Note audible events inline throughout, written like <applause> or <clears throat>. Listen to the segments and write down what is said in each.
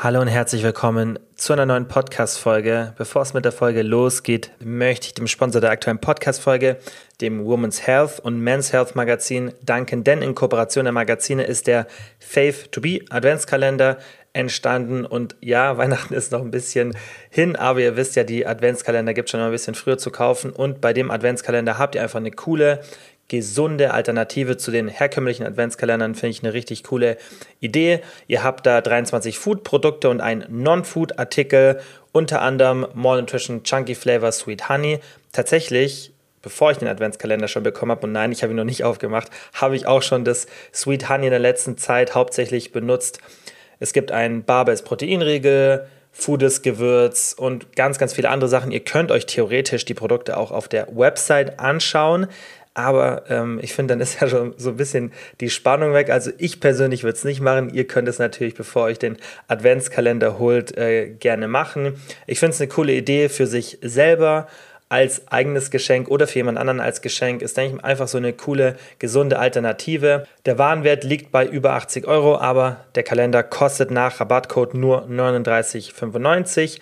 Hallo und herzlich willkommen zu einer neuen Podcast-Folge. Bevor es mit der Folge losgeht, möchte ich dem Sponsor der aktuellen Podcast-Folge, dem Women's Health und Men's Health Magazin, danken, denn in Kooperation der Magazine ist der Faith to Be Adventskalender entstanden und ja, <laughs> Weihnachten ist noch ein bisschen hin, aber ihr wisst ja, die Adventskalender gibt es schon ein bisschen früher zu kaufen und bei dem Adventskalender habt ihr einfach eine coole gesunde Alternative zu den herkömmlichen Adventskalendern, finde ich eine richtig coole Idee. Ihr habt da 23 Food-Produkte und einen Non-Food-Artikel, unter anderem More Nutrition Chunky Flavor Sweet Honey. Tatsächlich bevor ich den Adventskalender schon bekommen habe, und nein, ich habe ihn noch nicht aufgemacht, habe ich auch schon das Sweet Honey in der letzten Zeit hauptsächlich benutzt. Es gibt einen Barbells Proteinriegel, Foodes Gewürz und ganz, ganz viele andere Sachen. Ihr könnt euch theoretisch die Produkte auch auf der Website anschauen. Aber ähm, ich finde, dann ist ja schon so ein bisschen die Spannung weg. Also ich persönlich würde es nicht machen. Ihr könnt es natürlich, bevor euch den Adventskalender holt, äh, gerne machen. Ich finde es eine coole Idee für sich selber als eigenes Geschenk oder für jemand anderen als Geschenk ist, denke ich, einfach so eine coole, gesunde Alternative. Der Warenwert liegt bei über 80 Euro, aber der Kalender kostet nach Rabattcode nur 39,95.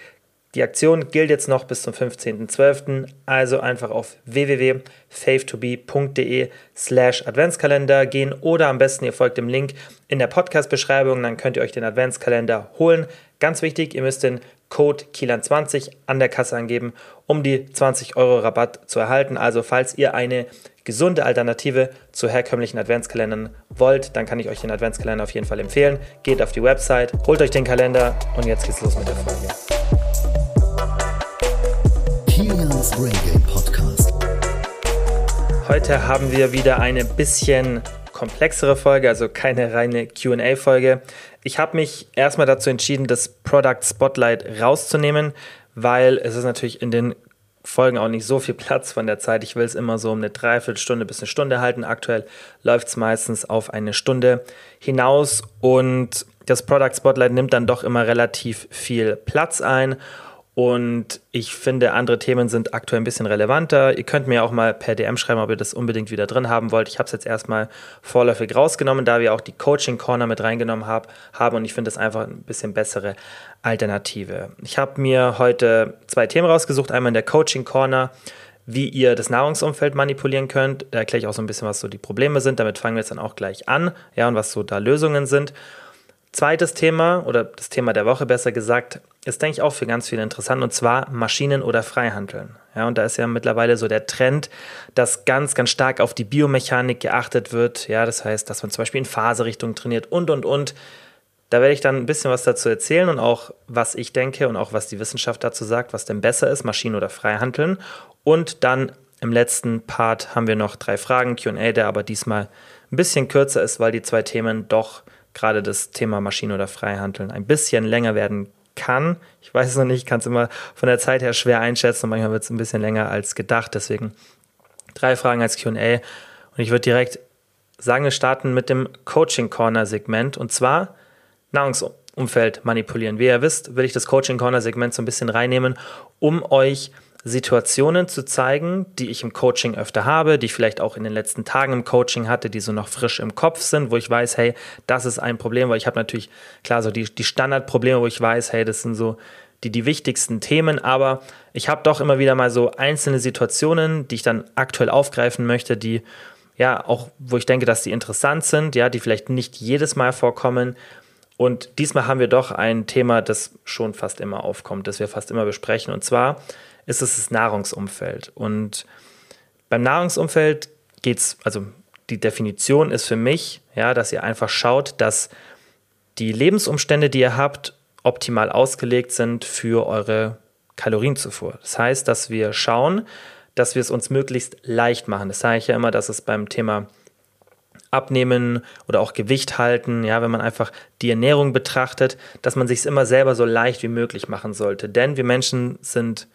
Die Aktion gilt jetzt noch bis zum 15.12. Also einfach auf www.faithtobe.de slash Adventskalender gehen oder am besten ihr folgt dem Link in der Podcast-Beschreibung, dann könnt ihr euch den Adventskalender holen. Ganz wichtig, ihr müsst den Code KILAN20 an der Kasse angeben, um die 20 Euro Rabatt zu erhalten. Also falls ihr eine gesunde Alternative zu herkömmlichen Adventskalendern wollt, dann kann ich euch den Adventskalender auf jeden Fall empfehlen. Geht auf die Website, holt euch den Kalender und jetzt geht's los mit der Folge. Kilians Brain Game Podcast. Heute haben wir wieder eine bisschen komplexere Folge, also keine reine QA-Folge. Ich habe mich erstmal dazu entschieden, das Product Spotlight rauszunehmen, weil es ist natürlich in den Folgen auch nicht so viel Platz von der Zeit. Ich will es immer so um eine Dreiviertelstunde bis eine Stunde halten. Aktuell läuft es meistens auf eine Stunde hinaus und das Product Spotlight nimmt dann doch immer relativ viel Platz ein und ich finde, andere Themen sind aktuell ein bisschen relevanter. Ihr könnt mir auch mal per DM schreiben, ob ihr das unbedingt wieder drin haben wollt. Ich habe es jetzt erstmal vorläufig rausgenommen, da wir auch die Coaching Corner mit reingenommen hab, haben. Und ich finde das einfach ein bisschen bessere Alternative. Ich habe mir heute zwei Themen rausgesucht. Einmal in der Coaching Corner, wie ihr das Nahrungsumfeld manipulieren könnt. Da erkläre ich auch so ein bisschen, was so die Probleme sind. Damit fangen wir jetzt dann auch gleich an. Ja, und was so da Lösungen sind. Zweites Thema oder das Thema der Woche besser gesagt, ist, denke ich, auch für ganz viele interessant und zwar Maschinen oder Freihandeln. Ja, und da ist ja mittlerweile so der Trend, dass ganz, ganz stark auf die Biomechanik geachtet wird. Ja, das heißt, dass man zum Beispiel in Phaserichtung trainiert und, und, und. Da werde ich dann ein bisschen was dazu erzählen und auch, was ich denke und auch, was die Wissenschaft dazu sagt, was denn besser ist, Maschinen oder Freihandeln. Und dann im letzten Part haben wir noch drei Fragen, QA, der aber diesmal ein bisschen kürzer ist, weil die zwei Themen doch gerade das Thema Maschine oder Freihandeln ein bisschen länger werden kann. Ich weiß es noch nicht, kann es immer von der Zeit her schwer einschätzen und manchmal wird es ein bisschen länger als gedacht. Deswegen drei Fragen als QA. Und ich würde direkt sagen, wir starten mit dem Coaching Corner Segment und zwar Nahrungsumfeld manipulieren. Wie ihr wisst, will ich das Coaching Corner Segment so ein bisschen reinnehmen, um euch Situationen zu zeigen, die ich im Coaching öfter habe, die ich vielleicht auch in den letzten Tagen im Coaching hatte, die so noch frisch im Kopf sind, wo ich weiß, hey, das ist ein Problem, weil ich habe natürlich, klar, so die, die Standardprobleme, wo ich weiß, hey, das sind so die, die wichtigsten Themen, aber ich habe doch immer wieder mal so einzelne Situationen, die ich dann aktuell aufgreifen möchte, die ja auch, wo ich denke, dass die interessant sind, ja, die vielleicht nicht jedes Mal vorkommen. Und diesmal haben wir doch ein Thema, das schon fast immer aufkommt, das wir fast immer besprechen. Und zwar ist es das Nahrungsumfeld. Und beim Nahrungsumfeld geht es, also die Definition ist für mich, ja, dass ihr einfach schaut, dass die Lebensumstände, die ihr habt, optimal ausgelegt sind für eure Kalorienzufuhr. Das heißt, dass wir schauen, dass wir es uns möglichst leicht machen. Das sage ich ja immer, dass es beim Thema Abnehmen oder auch Gewicht halten, ja, wenn man einfach die Ernährung betrachtet, dass man sich es immer selber so leicht wie möglich machen sollte. Denn wir Menschen sind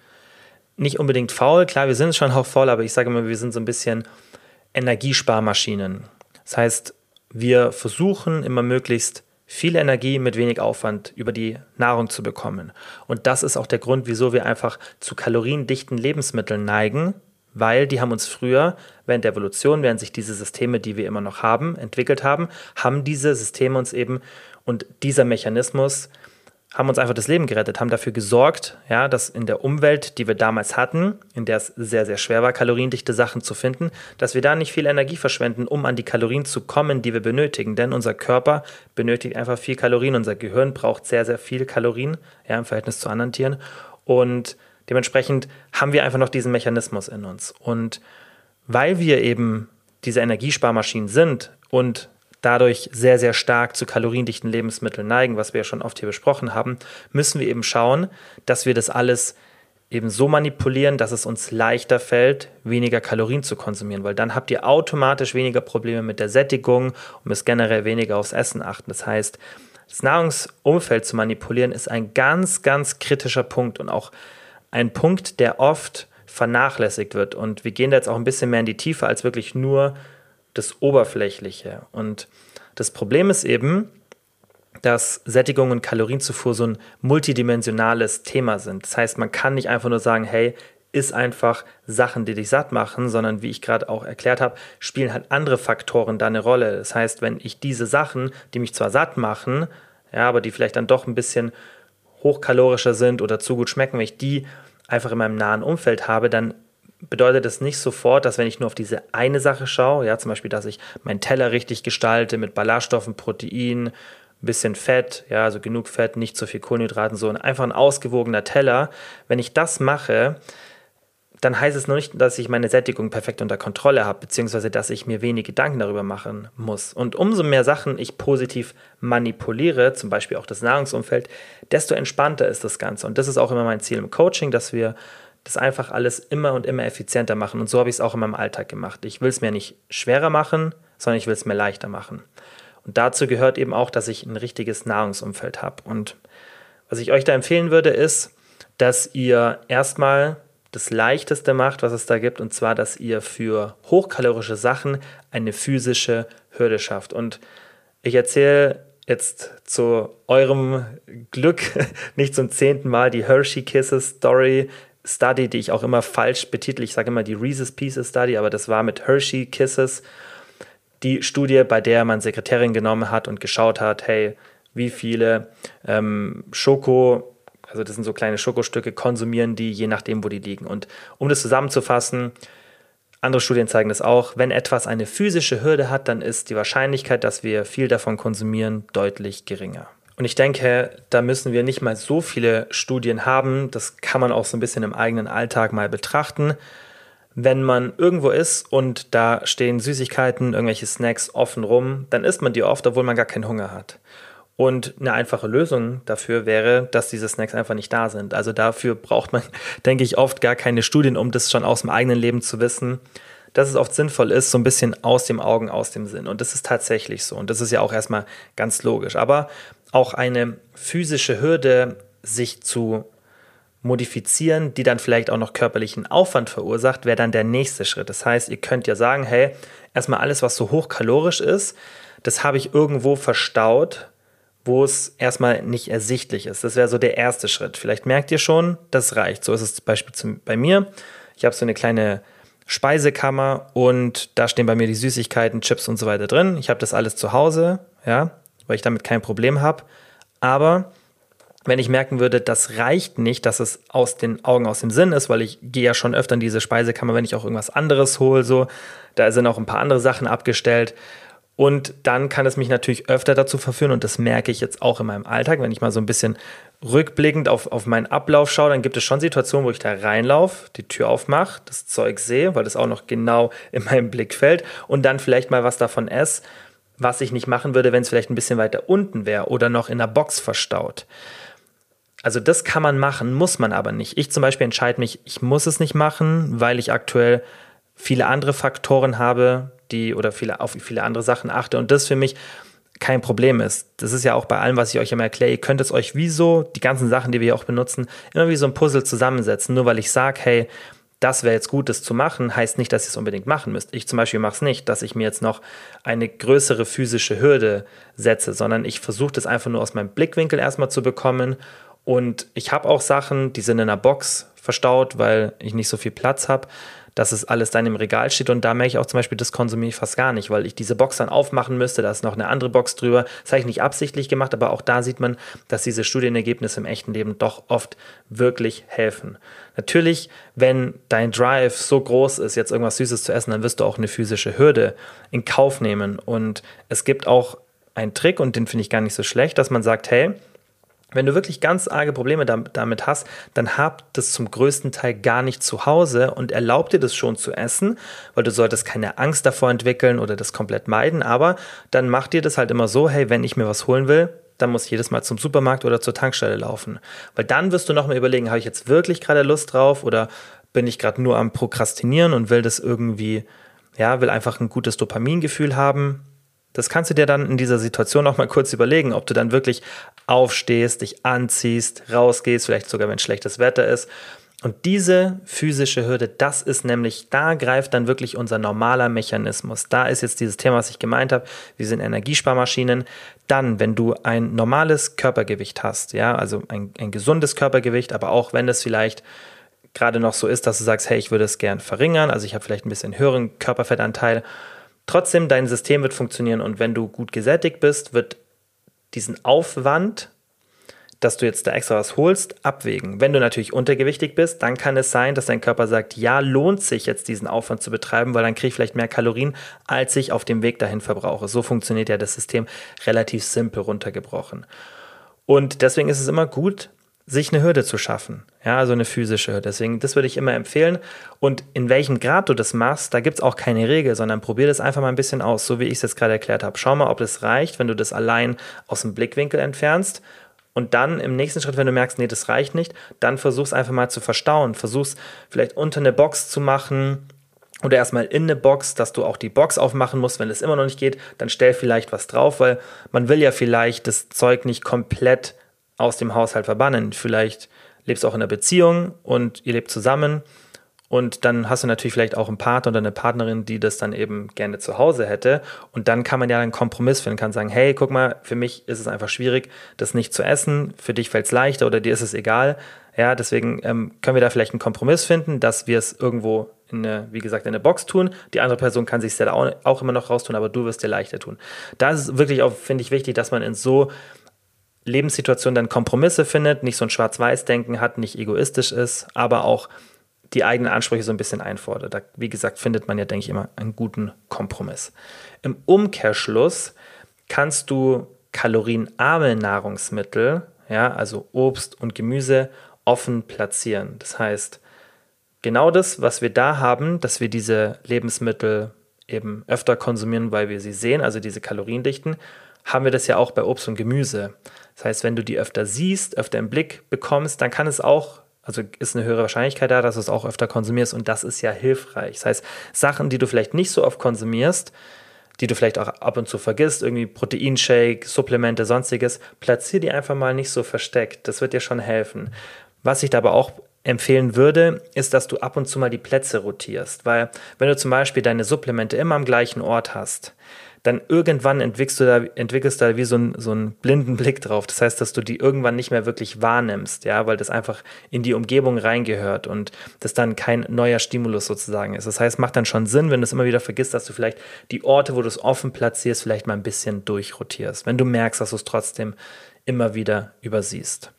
nicht unbedingt faul. Klar, wir sind schon auch faul, aber ich sage immer, wir sind so ein bisschen Energiesparmaschinen. Das heißt, wir versuchen immer möglichst viel Energie mit wenig Aufwand über die Nahrung zu bekommen. Und das ist auch der Grund, wieso wir einfach zu kaloriendichten Lebensmitteln neigen, weil die haben uns früher, während der Evolution, während sich diese Systeme, die wir immer noch haben, entwickelt haben, haben diese Systeme uns eben und dieser Mechanismus haben uns einfach das Leben gerettet, haben dafür gesorgt, ja, dass in der Umwelt, die wir damals hatten, in der es sehr, sehr schwer war, kaloriendichte Sachen zu finden, dass wir da nicht viel Energie verschwenden, um an die Kalorien zu kommen, die wir benötigen. Denn unser Körper benötigt einfach viel Kalorien. Unser Gehirn braucht sehr, sehr viel Kalorien, ja, im Verhältnis zu anderen Tieren. Und dementsprechend haben wir einfach noch diesen Mechanismus in uns. Und weil wir eben diese Energiesparmaschinen sind und dadurch sehr, sehr stark zu kaloriendichten Lebensmitteln neigen, was wir ja schon oft hier besprochen haben, müssen wir eben schauen, dass wir das alles eben so manipulieren, dass es uns leichter fällt, weniger Kalorien zu konsumieren, weil dann habt ihr automatisch weniger Probleme mit der Sättigung und müsst generell weniger aufs Essen achten. Das heißt, das Nahrungsumfeld zu manipulieren ist ein ganz, ganz kritischer Punkt und auch ein Punkt, der oft vernachlässigt wird. Und wir gehen da jetzt auch ein bisschen mehr in die Tiefe als wirklich nur das Oberflächliche. Und das Problem ist eben, dass Sättigung und Kalorienzufuhr so ein multidimensionales Thema sind. Das heißt, man kann nicht einfach nur sagen, hey, ist einfach Sachen, die dich satt machen, sondern wie ich gerade auch erklärt habe, spielen halt andere Faktoren da eine Rolle. Das heißt, wenn ich diese Sachen, die mich zwar satt machen, ja, aber die vielleicht dann doch ein bisschen hochkalorischer sind oder zu gut schmecken, wenn ich die einfach in meinem nahen Umfeld habe, dann bedeutet das nicht sofort, dass wenn ich nur auf diese eine Sache schaue, ja, zum Beispiel, dass ich meinen Teller richtig gestalte mit Ballaststoffen, Protein, ein bisschen Fett, ja, also genug Fett, nicht zu viel Kohlenhydraten, so einfach ein ausgewogener Teller. Wenn ich das mache, dann heißt es nur nicht, dass ich meine Sättigung perfekt unter Kontrolle habe, beziehungsweise dass ich mir wenig Gedanken darüber machen muss. Und umso mehr Sachen ich positiv manipuliere, zum Beispiel auch das Nahrungsumfeld, desto entspannter ist das Ganze. Und das ist auch immer mein Ziel im Coaching, dass wir das einfach alles immer und immer effizienter machen. Und so habe ich es auch in meinem Alltag gemacht. Ich will es mir nicht schwerer machen, sondern ich will es mir leichter machen. Und dazu gehört eben auch, dass ich ein richtiges Nahrungsumfeld habe. Und was ich euch da empfehlen würde, ist, dass ihr erstmal das Leichteste macht, was es da gibt, und zwar, dass ihr für hochkalorische Sachen eine physische Hürde schafft. Und ich erzähle jetzt zu eurem Glück <laughs> nicht zum zehnten Mal die Hershey Kisses Story. Study, die ich auch immer falsch betitel. Ich sage immer die Reese's Pieces Study, aber das war mit Hershey Kisses die Studie, bei der man Sekretärin genommen hat und geschaut hat, hey, wie viele ähm, Schoko, also das sind so kleine Schokostücke, konsumieren die, je nachdem, wo die liegen. Und um das zusammenzufassen, andere Studien zeigen das auch, wenn etwas eine physische Hürde hat, dann ist die Wahrscheinlichkeit, dass wir viel davon konsumieren, deutlich geringer. Und ich denke, da müssen wir nicht mal so viele Studien haben. Das kann man auch so ein bisschen im eigenen Alltag mal betrachten. Wenn man irgendwo ist und da stehen Süßigkeiten, irgendwelche Snacks offen rum, dann isst man die oft, obwohl man gar keinen Hunger hat. Und eine einfache Lösung dafür wäre, dass diese Snacks einfach nicht da sind. Also dafür braucht man, <laughs> denke ich, oft gar keine Studien, um das schon aus dem eigenen Leben zu wissen, dass es oft sinnvoll ist, so ein bisschen aus dem Augen, aus dem Sinn. Und das ist tatsächlich so. Und das ist ja auch erstmal ganz logisch. Aber auch eine physische Hürde, sich zu modifizieren, die dann vielleicht auch noch körperlichen Aufwand verursacht, wäre dann der nächste Schritt. Das heißt, ihr könnt ja sagen, hey, erstmal alles, was so hochkalorisch ist, das habe ich irgendwo verstaut, wo es erstmal nicht ersichtlich ist. Das wäre so der erste Schritt. Vielleicht merkt ihr schon, das reicht. So ist es zum Beispiel bei mir. Ich habe so eine kleine Speisekammer und da stehen bei mir die Süßigkeiten, Chips und so weiter drin. Ich habe das alles zu Hause, ja weil ich damit kein Problem habe. Aber wenn ich merken würde, das reicht nicht, dass es aus den Augen, aus dem Sinn ist, weil ich gehe ja schon öfter in diese Speisekammer, wenn ich auch irgendwas anderes hole, so, da sind auch ein paar andere Sachen abgestellt. Und dann kann es mich natürlich öfter dazu verführen, und das merke ich jetzt auch in meinem Alltag, wenn ich mal so ein bisschen rückblickend auf, auf meinen Ablauf schaue, dann gibt es schon Situationen, wo ich da reinlaufe, die Tür aufmache, das Zeug sehe, weil das auch noch genau in meinem Blick fällt und dann vielleicht mal was davon esse was ich nicht machen würde, wenn es vielleicht ein bisschen weiter unten wäre oder noch in der Box verstaut. Also das kann man machen, muss man aber nicht. Ich zum Beispiel entscheide mich, ich muss es nicht machen, weil ich aktuell viele andere Faktoren habe, die oder viele, auf viele andere Sachen achte und das für mich kein Problem ist. Das ist ja auch bei allem, was ich euch immer erkläre. Ihr könnt es euch wie so, die ganzen Sachen, die wir hier auch benutzen, immer wie so ein Puzzle zusammensetzen. Nur weil ich sage, hey, das wäre jetzt gut, das zu machen, heißt nicht, dass ihr es unbedingt machen müsst. Ich zum Beispiel mache es nicht, dass ich mir jetzt noch eine größere physische Hürde setze, sondern ich versuche das einfach nur aus meinem Blickwinkel erstmal zu bekommen. Und ich habe auch Sachen, die sind in einer Box verstaut, weil ich nicht so viel Platz habe. Dass es alles dann im Regal steht und da merke ich auch zum Beispiel, das konsumiere ich fast gar nicht, weil ich diese Box dann aufmachen müsste, da ist noch eine andere Box drüber. Das habe ich nicht absichtlich gemacht, aber auch da sieht man, dass diese Studienergebnisse im echten Leben doch oft wirklich helfen. Natürlich, wenn dein Drive so groß ist, jetzt irgendwas Süßes zu essen, dann wirst du auch eine physische Hürde in Kauf nehmen und es gibt auch einen Trick und den finde ich gar nicht so schlecht, dass man sagt, hey, wenn du wirklich ganz arge Probleme damit hast, dann hab das zum größten Teil gar nicht zu Hause und erlaub dir das schon zu essen, weil du solltest keine Angst davor entwickeln oder das komplett meiden, aber dann mach dir das halt immer so, hey, wenn ich mir was holen will, dann muss ich jedes Mal zum Supermarkt oder zur Tankstelle laufen. Weil dann wirst du nochmal überlegen, habe ich jetzt wirklich gerade Lust drauf oder bin ich gerade nur am Prokrastinieren und will das irgendwie, ja, will einfach ein gutes Dopamingefühl haben. Das kannst du dir dann in dieser Situation noch mal kurz überlegen, ob du dann wirklich aufstehst, dich anziehst, rausgehst, vielleicht sogar wenn schlechtes Wetter ist. Und diese physische Hürde, das ist nämlich, da greift dann wirklich unser normaler Mechanismus. Da ist jetzt dieses Thema, was ich gemeint habe, wir sind Energiesparmaschinen. Dann, wenn du ein normales Körpergewicht hast, ja, also ein, ein gesundes Körpergewicht, aber auch wenn es vielleicht gerade noch so ist, dass du sagst, hey, ich würde es gern verringern, also ich habe vielleicht ein bisschen höheren Körperfettanteil, Trotzdem, dein System wird funktionieren und wenn du gut gesättigt bist, wird diesen Aufwand, dass du jetzt da extra was holst, abwägen. Wenn du natürlich untergewichtig bist, dann kann es sein, dass dein Körper sagt, ja, lohnt sich jetzt diesen Aufwand zu betreiben, weil dann kriege ich vielleicht mehr Kalorien, als ich auf dem Weg dahin verbrauche. So funktioniert ja das System relativ simpel runtergebrochen. Und deswegen ist es immer gut, sich eine Hürde zu schaffen. Ja, also eine physische Hürde. Deswegen, das würde ich immer empfehlen. Und in welchem Grad du das machst, da gibt es auch keine Regel, sondern probier das einfach mal ein bisschen aus, so wie ich es jetzt gerade erklärt habe. Schau mal, ob das reicht, wenn du das allein aus dem Blickwinkel entfernst. Und dann im nächsten Schritt, wenn du merkst, nee, das reicht nicht, dann versuch's einfach mal zu verstauen. Versuch's vielleicht unter eine Box zu machen oder erstmal in eine Box, dass du auch die Box aufmachen musst. Wenn es immer noch nicht geht, dann stell vielleicht was drauf, weil man will ja vielleicht das Zeug nicht komplett aus dem Haushalt verbannen. Vielleicht lebst du auch in einer Beziehung und ihr lebt zusammen und dann hast du natürlich vielleicht auch einen Partner oder eine Partnerin, die das dann eben gerne zu Hause hätte. Und dann kann man ja einen Kompromiss finden, kann sagen, hey, guck mal, für mich ist es einfach schwierig, das nicht zu essen. Für dich fällt es leichter oder dir ist es egal. Ja, deswegen ähm, können wir da vielleicht einen Kompromiss finden, dass wir es irgendwo in eine, wie gesagt, in eine Box tun. Die andere Person kann sich auch, auch immer noch raustun, aber du wirst dir leichter tun. Da ist es wirklich auch, finde ich, wichtig, dass man in so Lebenssituation dann Kompromisse findet, nicht so ein Schwarz-Weiß-Denken hat, nicht egoistisch ist, aber auch die eigenen Ansprüche so ein bisschen einfordert. Da, wie gesagt, findet man ja, denke ich, immer einen guten Kompromiss. Im Umkehrschluss kannst du kalorienarme Nahrungsmittel, ja, also Obst und Gemüse, offen platzieren. Das heißt, genau das, was wir da haben, dass wir diese Lebensmittel eben öfter konsumieren, weil wir sie sehen, also diese Kaloriendichten, haben wir das ja auch bei Obst und Gemüse. Das heißt, wenn du die öfter siehst, öfter im Blick bekommst, dann kann es auch, also ist eine höhere Wahrscheinlichkeit da, dass du es auch öfter konsumierst und das ist ja hilfreich. Das heißt, Sachen, die du vielleicht nicht so oft konsumierst, die du vielleicht auch ab und zu vergisst, irgendwie Proteinshake, Supplemente, sonstiges, platzier die einfach mal nicht so versteckt. Das wird dir schon helfen. Was ich da aber auch empfehlen würde, ist, dass du ab und zu mal die Plätze rotierst. Weil wenn du zum Beispiel deine Supplemente immer am gleichen Ort hast, dann irgendwann entwickelst du da, entwickelst da wie so, ein, so einen blinden Blick drauf. Das heißt, dass du die irgendwann nicht mehr wirklich wahrnimmst, ja, weil das einfach in die Umgebung reingehört und das dann kein neuer Stimulus sozusagen ist. Das heißt, macht dann schon Sinn, wenn du es immer wieder vergisst, dass du vielleicht die Orte, wo du es offen platzierst, vielleicht mal ein bisschen durchrotierst, wenn du merkst, dass du es trotzdem immer wieder übersiehst.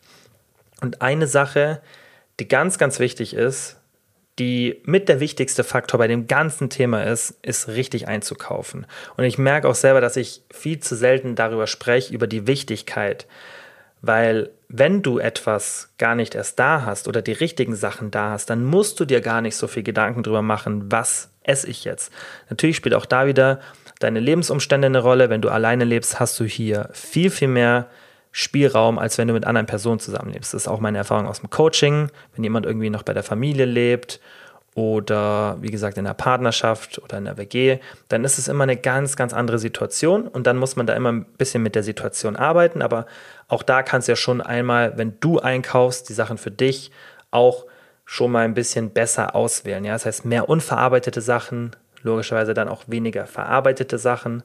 Und eine Sache, die ganz, ganz wichtig ist, die mit der wichtigste Faktor bei dem ganzen Thema ist, ist richtig einzukaufen. Und ich merke auch selber, dass ich viel zu selten darüber spreche, über die Wichtigkeit. Weil wenn du etwas gar nicht erst da hast oder die richtigen Sachen da hast, dann musst du dir gar nicht so viel Gedanken darüber machen, was esse ich jetzt. Natürlich spielt auch da wieder deine Lebensumstände eine Rolle. Wenn du alleine lebst, hast du hier viel, viel mehr Spielraum, als wenn du mit anderen Personen zusammenlebst. Das ist auch meine Erfahrung aus dem Coaching. Wenn jemand irgendwie noch bei der Familie lebt oder wie gesagt in der Partnerschaft oder in der WG, dann ist es immer eine ganz, ganz andere Situation und dann muss man da immer ein bisschen mit der Situation arbeiten. Aber auch da kannst du ja schon einmal, wenn du einkaufst, die Sachen für dich auch schon mal ein bisschen besser auswählen. Ja? Das heißt, mehr unverarbeitete Sachen, logischerweise dann auch weniger verarbeitete Sachen.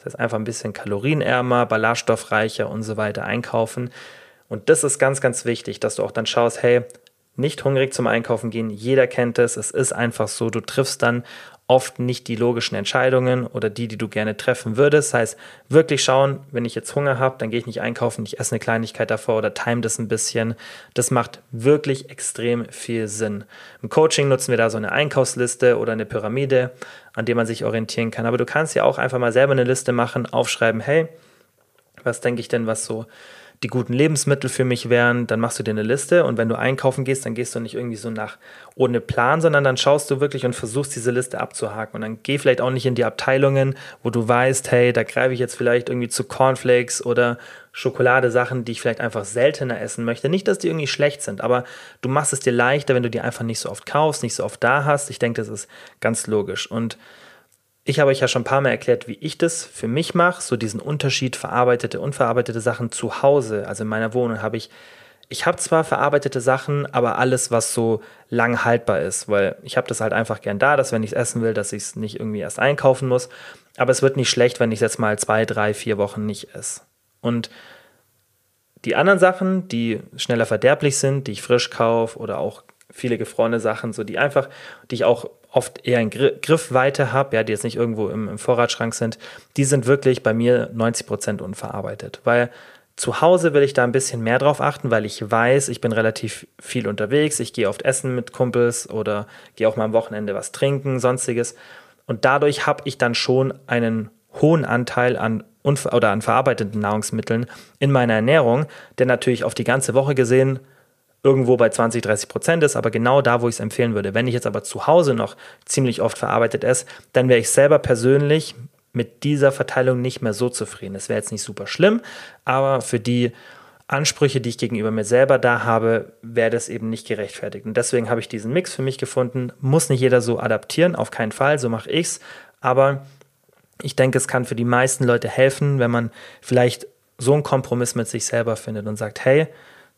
Das heißt, einfach ein bisschen kalorienärmer, ballaststoffreicher und so weiter einkaufen. Und das ist ganz, ganz wichtig, dass du auch dann schaust, hey, nicht hungrig zum Einkaufen gehen. Jeder kennt es. Es ist einfach so. Du triffst dann oft nicht die logischen Entscheidungen oder die, die du gerne treffen würdest. Das heißt, wirklich schauen, wenn ich jetzt Hunger habe, dann gehe ich nicht einkaufen, ich esse eine Kleinigkeit davor oder time das ein bisschen. Das macht wirklich extrem viel Sinn. Im Coaching nutzen wir da so eine Einkaufsliste oder eine Pyramide, an der man sich orientieren kann. Aber du kannst ja auch einfach mal selber eine Liste machen, aufschreiben, hey, was denke ich denn, was so die guten Lebensmittel für mich wären, dann machst du dir eine Liste und wenn du einkaufen gehst, dann gehst du nicht irgendwie so nach ohne Plan, sondern dann schaust du wirklich und versuchst diese Liste abzuhaken und dann geh vielleicht auch nicht in die Abteilungen, wo du weißt, hey, da greife ich jetzt vielleicht irgendwie zu Cornflakes oder Schokoladesachen, die ich vielleicht einfach seltener essen möchte. Nicht, dass die irgendwie schlecht sind, aber du machst es dir leichter, wenn du die einfach nicht so oft kaufst, nicht so oft da hast. Ich denke, das ist ganz logisch und ich habe euch ja schon ein paar Mal erklärt, wie ich das für mich mache, so diesen Unterschied verarbeitete, unverarbeitete Sachen zu Hause. Also in meiner Wohnung habe ich, ich habe zwar verarbeitete Sachen, aber alles, was so lang haltbar ist, weil ich habe das halt einfach gern da, dass wenn ich es essen will, dass ich es nicht irgendwie erst einkaufen muss. Aber es wird nicht schlecht, wenn ich es jetzt mal zwei, drei, vier Wochen nicht esse. Und die anderen Sachen, die schneller verderblich sind, die ich frisch kaufe oder auch viele gefrorene Sachen, so die einfach, die ich auch oft eher in Griffweite habe, ja, die jetzt nicht irgendwo im, im Vorratsschrank sind, die sind wirklich bei mir 90 Prozent unverarbeitet. Weil zu Hause will ich da ein bisschen mehr drauf achten, weil ich weiß, ich bin relativ viel unterwegs. Ich gehe oft essen mit Kumpels oder gehe auch mal am Wochenende was trinken, sonstiges. Und dadurch habe ich dann schon einen hohen Anteil an oder an verarbeiteten Nahrungsmitteln in meiner Ernährung, der natürlich auf die ganze Woche gesehen irgendwo bei 20, 30 Prozent ist, aber genau da, wo ich es empfehlen würde. Wenn ich jetzt aber zu Hause noch ziemlich oft verarbeitet esse, dann wäre ich selber persönlich mit dieser Verteilung nicht mehr so zufrieden. Das wäre jetzt nicht super schlimm, aber für die Ansprüche, die ich gegenüber mir selber da habe, wäre das eben nicht gerechtfertigt. Und deswegen habe ich diesen Mix für mich gefunden. Muss nicht jeder so adaptieren, auf keinen Fall, so mache ich es. Aber ich denke, es kann für die meisten Leute helfen, wenn man vielleicht so einen Kompromiss mit sich selber findet und sagt, hey,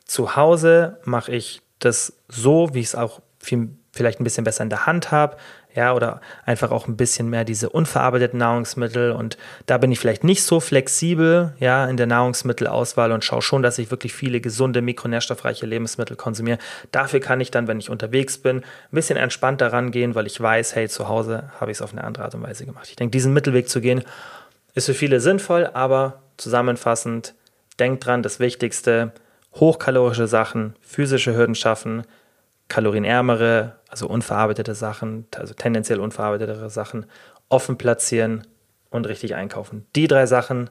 zu Hause mache ich das so, wie ich es auch viel, vielleicht ein bisschen besser in der Hand habe, ja, oder einfach auch ein bisschen mehr diese unverarbeiteten Nahrungsmittel und da bin ich vielleicht nicht so flexibel, ja, in der Nahrungsmittelauswahl und schaue schon, dass ich wirklich viele gesunde, mikronährstoffreiche Lebensmittel konsumiere. Dafür kann ich dann, wenn ich unterwegs bin, ein bisschen entspannter rangehen, weil ich weiß, hey, zu Hause habe ich es auf eine andere Art und Weise gemacht. Ich denke, diesen Mittelweg zu gehen, ist für viele sinnvoll, aber zusammenfassend, denkt dran, das Wichtigste, hochkalorische Sachen, physische Hürden schaffen, kalorienärmere, also unverarbeitete Sachen, also tendenziell unverarbeitetere Sachen offen platzieren und richtig einkaufen. Die drei Sachen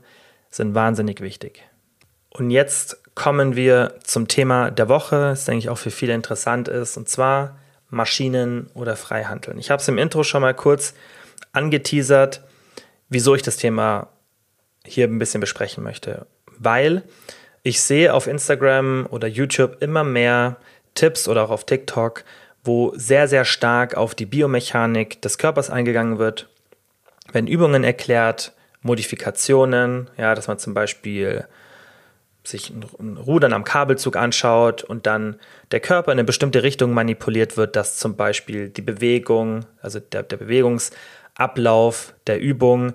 sind wahnsinnig wichtig. Und jetzt kommen wir zum Thema der Woche, das denke ich auch für viele interessant ist, und zwar Maschinen oder Freihandeln. Ich habe es im Intro schon mal kurz angeteasert, wieso ich das Thema hier ein bisschen besprechen möchte. Weil ich sehe auf Instagram oder YouTube immer mehr Tipps oder auch auf TikTok, wo sehr, sehr stark auf die Biomechanik des Körpers eingegangen wird. Wenn Übungen erklärt, Modifikationen, ja, dass man zum Beispiel sich ein Rudern am Kabelzug anschaut und dann der Körper in eine bestimmte Richtung manipuliert wird, dass zum Beispiel die Bewegung, also der, der Bewegungsablauf der Übung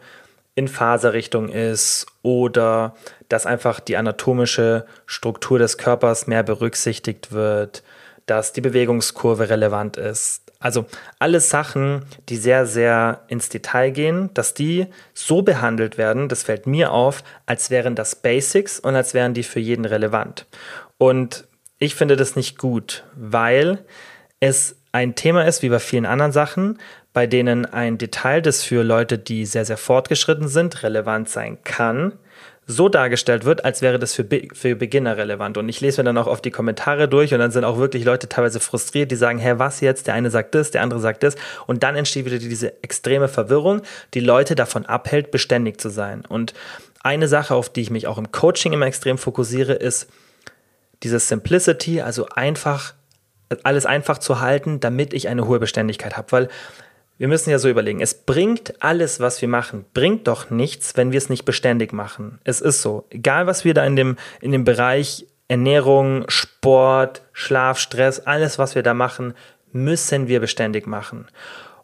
in Faserrichtung ist oder dass einfach die anatomische Struktur des Körpers mehr berücksichtigt wird, dass die Bewegungskurve relevant ist. Also alles Sachen, die sehr, sehr ins Detail gehen, dass die so behandelt werden, das fällt mir auf, als wären das Basics und als wären die für jeden relevant. Und ich finde das nicht gut, weil es ein Thema ist, wie bei vielen anderen Sachen, bei denen ein Detail, das für Leute, die sehr, sehr fortgeschritten sind, relevant sein kann, so dargestellt wird, als wäre das für, Be für Beginner relevant. Und ich lese mir dann auch oft die Kommentare durch und dann sind auch wirklich Leute teilweise frustriert, die sagen, hä, was jetzt? Der eine sagt das, der andere sagt das. Und dann entsteht wieder diese extreme Verwirrung, die Leute davon abhält, beständig zu sein. Und eine Sache, auf die ich mich auch im Coaching immer extrem fokussiere, ist diese Simplicity, also einfach, alles einfach zu halten, damit ich eine hohe Beständigkeit habe. Weil wir müssen ja so überlegen, es bringt alles, was wir machen, bringt doch nichts, wenn wir es nicht beständig machen. Es ist so. Egal, was wir da in dem, in dem Bereich Ernährung, Sport, Schlaf, Stress, alles, was wir da machen, müssen wir beständig machen.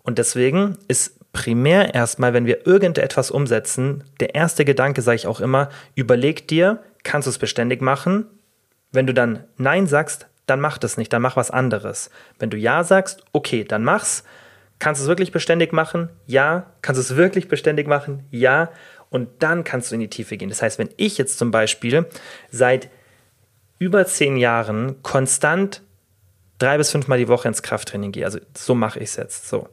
Und deswegen ist primär erstmal, wenn wir irgendetwas umsetzen, der erste Gedanke, sage ich auch immer, überleg dir, kannst du es beständig machen? Wenn du dann Nein sagst, dann mach das nicht, dann mach was anderes. Wenn du Ja sagst, okay, dann mach's. Kannst du es wirklich beständig machen? Ja. Kannst du es wirklich beständig machen? Ja. Und dann kannst du in die Tiefe gehen. Das heißt, wenn ich jetzt zum Beispiel seit über zehn Jahren konstant drei bis fünfmal die Woche ins Krafttraining gehe, also so mache ich es jetzt so.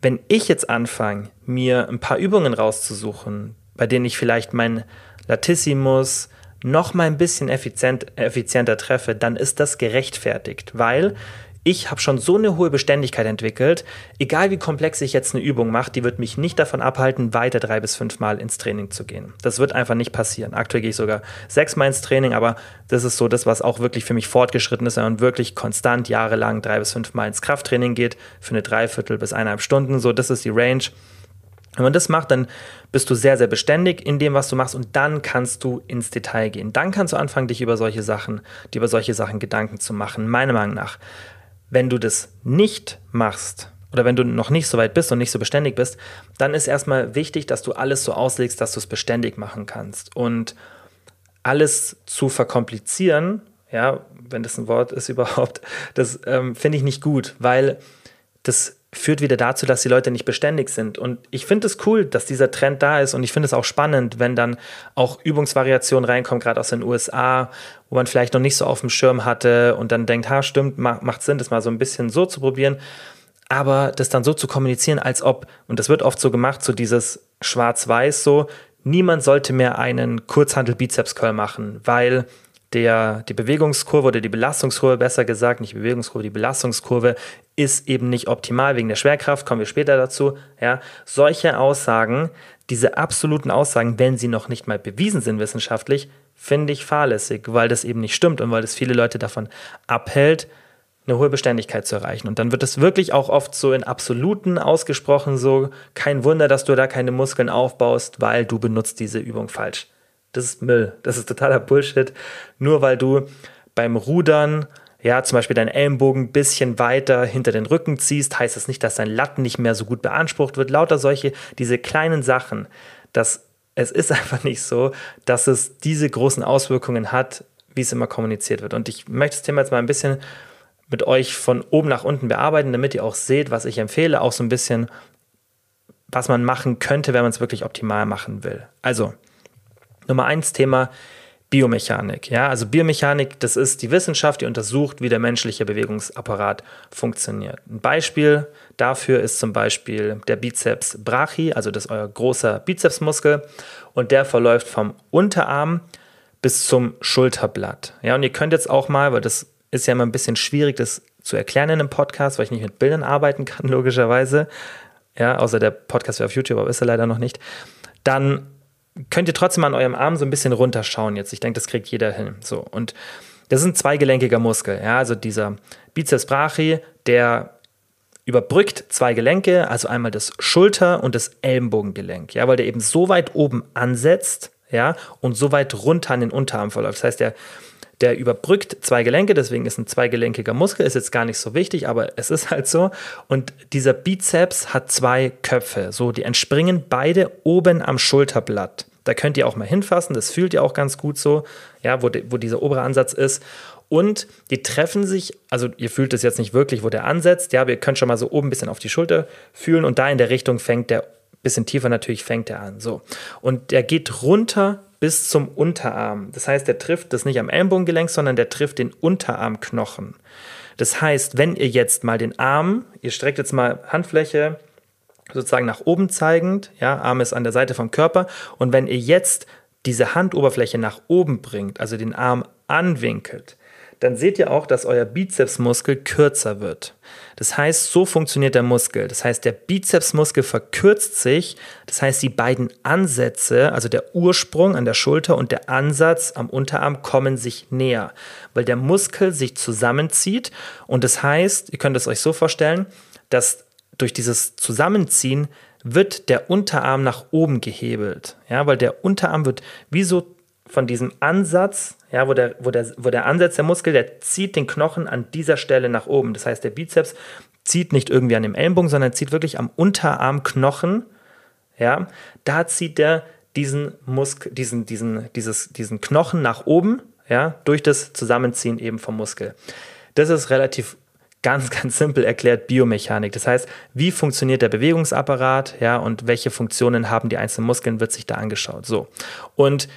Wenn ich jetzt anfange, mir ein paar Übungen rauszusuchen, bei denen ich vielleicht mein Latissimus noch mal ein bisschen effizient, effizienter treffe, dann ist das gerechtfertigt, weil ich habe schon so eine hohe Beständigkeit entwickelt, egal wie komplex ich jetzt eine Übung mache, die wird mich nicht davon abhalten, weiter drei bis fünf Mal ins Training zu gehen. Das wird einfach nicht passieren. Aktuell gehe ich sogar sechs Mal ins Training, aber das ist so das, was auch wirklich für mich fortgeschritten ist, wenn man wirklich konstant jahrelang drei bis fünf Mal ins Krafttraining geht, für eine Dreiviertel bis eineinhalb Stunden. So, das ist die Range. Wenn man das macht, dann bist du sehr, sehr beständig in dem, was du machst und dann kannst du ins Detail gehen. Dann kannst du anfangen, dich über solche Sachen, dir über solche Sachen Gedanken zu machen, meiner Meinung nach. Wenn du das nicht machst oder wenn du noch nicht so weit bist und nicht so beständig bist, dann ist erstmal wichtig, dass du alles so auslegst, dass du es beständig machen kannst. Und alles zu verkomplizieren, ja, wenn das ein Wort ist <laughs> überhaupt, das ähm, finde ich nicht gut, weil das führt wieder dazu, dass die Leute nicht beständig sind. Und ich finde es cool, dass dieser Trend da ist und ich finde es auch spannend, wenn dann auch Übungsvariationen reinkommen, gerade aus den USA, wo man vielleicht noch nicht so auf dem Schirm hatte und dann denkt, ha, stimmt, macht Sinn, das mal so ein bisschen so zu probieren. Aber das dann so zu kommunizieren, als ob, und das wird oft so gemacht, so dieses Schwarz-Weiß so, niemand sollte mehr einen Kurzhandel-Bizeps-Curl machen, weil der, die Bewegungskurve oder die Belastungskurve, besser gesagt, nicht die Bewegungskurve, die Belastungskurve ist eben nicht optimal wegen der Schwerkraft, kommen wir später dazu. Ja, solche Aussagen, diese absoluten Aussagen, wenn sie noch nicht mal bewiesen sind wissenschaftlich, finde ich fahrlässig, weil das eben nicht stimmt und weil das viele Leute davon abhält, eine hohe Beständigkeit zu erreichen. Und dann wird es wirklich auch oft so in Absoluten ausgesprochen, so kein Wunder, dass du da keine Muskeln aufbaust, weil du benutzt diese Übung falsch. Das ist Müll. Das ist totaler Bullshit. Nur weil du beim Rudern ja, zum Beispiel deinen Ellenbogen ein bisschen weiter hinter den Rücken ziehst, heißt das nicht, dass dein Latten nicht mehr so gut beansprucht wird. Lauter solche, diese kleinen Sachen, dass es ist <laughs> einfach nicht so, dass es diese großen Auswirkungen hat, wie es immer kommuniziert wird. Und ich möchte das Thema jetzt mal ein bisschen mit euch von oben nach unten bearbeiten, damit ihr auch seht, was ich empfehle, auch so ein bisschen, was man machen könnte, wenn man es wirklich optimal machen will. Also, Nummer eins Thema Biomechanik. Ja, also Biomechanik, das ist die Wissenschaft, die untersucht, wie der menschliche Bewegungsapparat funktioniert. Ein Beispiel dafür ist zum Beispiel der Bizeps brachii, also das ist euer großer Bizepsmuskel und der verläuft vom Unterarm bis zum Schulterblatt. Ja, und ihr könnt jetzt auch mal, weil das ist ja immer ein bisschen schwierig, das zu erklären in einem Podcast, weil ich nicht mit Bildern arbeiten kann, <laughs> logischerweise. Ja, außer der Podcast wäre auf YouTube, aber ist er leider noch nicht. Dann könnt ihr trotzdem an eurem Arm so ein bisschen runterschauen jetzt. Ich denke, das kriegt jeder hin. So, und das ist ein zweigelenkiger Muskel. Ja, also dieser Bizeps brachii, der überbrückt zwei Gelenke, also einmal das Schulter- und das Ellenbogengelenk, ja, weil der eben so weit oben ansetzt, ja, und so weit runter an den Unterarm verläuft. Das heißt, der der überbrückt zwei Gelenke, deswegen ist ein zweigelenkiger Muskel, ist jetzt gar nicht so wichtig, aber es ist halt so. Und dieser Bizeps hat zwei Köpfe, so, die entspringen beide oben am Schulterblatt. Da könnt ihr auch mal hinfassen, das fühlt ihr auch ganz gut so, ja, wo, de, wo dieser obere Ansatz ist. Und die treffen sich, also ihr fühlt es jetzt nicht wirklich, wo der ansetzt, ja, aber ihr könnt schon mal so oben ein bisschen auf die Schulter fühlen und da in der Richtung fängt der, bisschen tiefer natürlich fängt er an, so. Und der geht runter bis zum Unterarm. Das heißt, der trifft das nicht am Ellenbogengelenk, sondern der trifft den Unterarmknochen. Das heißt, wenn ihr jetzt mal den Arm, ihr streckt jetzt mal Handfläche sozusagen nach oben zeigend, ja, Arm ist an der Seite vom Körper und wenn ihr jetzt diese Handoberfläche nach oben bringt, also den Arm anwinkelt, dann seht ihr auch, dass euer Bizepsmuskel kürzer wird. Das heißt, so funktioniert der Muskel. Das heißt, der Bizepsmuskel verkürzt sich. Das heißt, die beiden Ansätze, also der Ursprung an der Schulter und der Ansatz am Unterarm, kommen sich näher, weil der Muskel sich zusammenzieht. Und das heißt, ihr könnt es euch so vorstellen, dass durch dieses Zusammenziehen wird der Unterarm nach oben gehebelt. Ja, weil der Unterarm wird wie so von diesem Ansatz, ja, wo der, wo, der, wo der Ansatz der Muskel, der zieht den Knochen an dieser Stelle nach oben. Das heißt, der Bizeps zieht nicht irgendwie an dem Ellenbogen, sondern zieht wirklich am Unterarmknochen. Ja, da zieht der diesen Muskel, diesen, diesen, dieses, diesen Knochen nach oben. ja, durch das Zusammenziehen eben vom Muskel. Das ist relativ ganz, ganz simpel erklärt Biomechanik. Das heißt, wie funktioniert der Bewegungsapparat, ja, und welche Funktionen haben die einzelnen Muskeln, wird sich da angeschaut. So. Und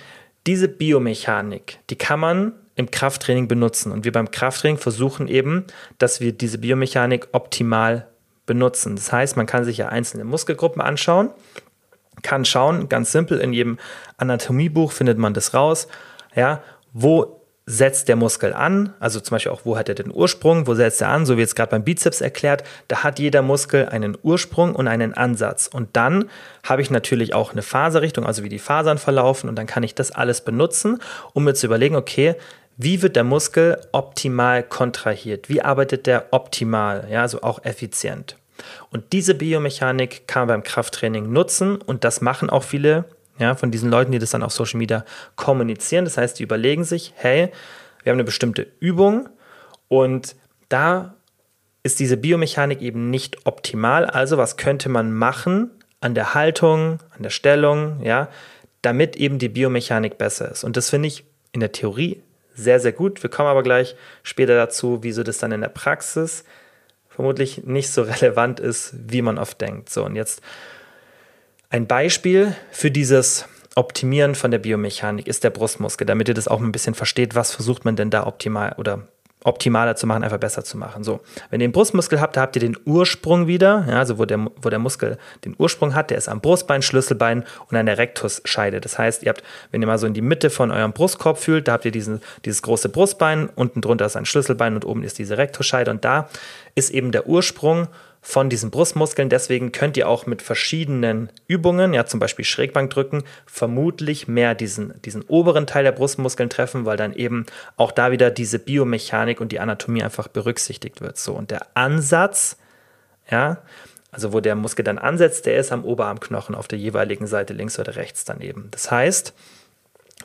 diese Biomechanik, die kann man im Krafttraining benutzen. Und wir beim Krafttraining versuchen eben, dass wir diese Biomechanik optimal benutzen. Das heißt, man kann sich ja einzelne Muskelgruppen anschauen, kann schauen, ganz simpel, in jedem Anatomiebuch findet man das raus, ja, wo setzt der Muskel an, also zum Beispiel auch, wo hat er den Ursprung, wo setzt er an, so wie jetzt gerade beim Bizeps erklärt, da hat jeder Muskel einen Ursprung und einen Ansatz. Und dann habe ich natürlich auch eine Faserrichtung, also wie die Fasern verlaufen und dann kann ich das alles benutzen, um mir zu überlegen, okay, wie wird der Muskel optimal kontrahiert? Wie arbeitet der optimal, ja, also auch effizient? Und diese Biomechanik kann man beim Krafttraining nutzen und das machen auch viele ja, von diesen Leuten, die das dann auf Social Media kommunizieren. Das heißt, die überlegen sich, hey, wir haben eine bestimmte Übung und da ist diese Biomechanik eben nicht optimal. Also was könnte man machen an der Haltung, an der Stellung, ja, damit eben die Biomechanik besser ist. Und das finde ich in der Theorie sehr, sehr gut. Wir kommen aber gleich später dazu, wieso das dann in der Praxis vermutlich nicht so <laughs> relevant ist, wie man oft denkt. So, und jetzt ein Beispiel für dieses Optimieren von der Biomechanik ist der Brustmuskel, damit ihr das auch ein bisschen versteht, was versucht man denn da optimal oder optimaler zu machen, einfach besser zu machen. So, wenn ihr den Brustmuskel habt, da habt ihr den Ursprung wieder, ja, also wo der, wo der Muskel den Ursprung hat, der ist am Brustbein, Schlüsselbein und an der Rektusscheide. Das heißt, ihr habt, wenn ihr mal so in die Mitte von eurem Brustkorb fühlt, da habt ihr diesen, dieses große Brustbein, unten drunter ist ein Schlüsselbein und oben ist diese Rektusscheide und da ist eben der Ursprung von diesen Brustmuskeln. Deswegen könnt ihr auch mit verschiedenen Übungen, ja zum Beispiel Schrägbankdrücken, vermutlich mehr diesen, diesen oberen Teil der Brustmuskeln treffen, weil dann eben auch da wieder diese Biomechanik und die Anatomie einfach berücksichtigt wird. So und der Ansatz, ja, also wo der Muskel dann ansetzt, der ist am Oberarmknochen auf der jeweiligen Seite links oder rechts daneben. Das heißt,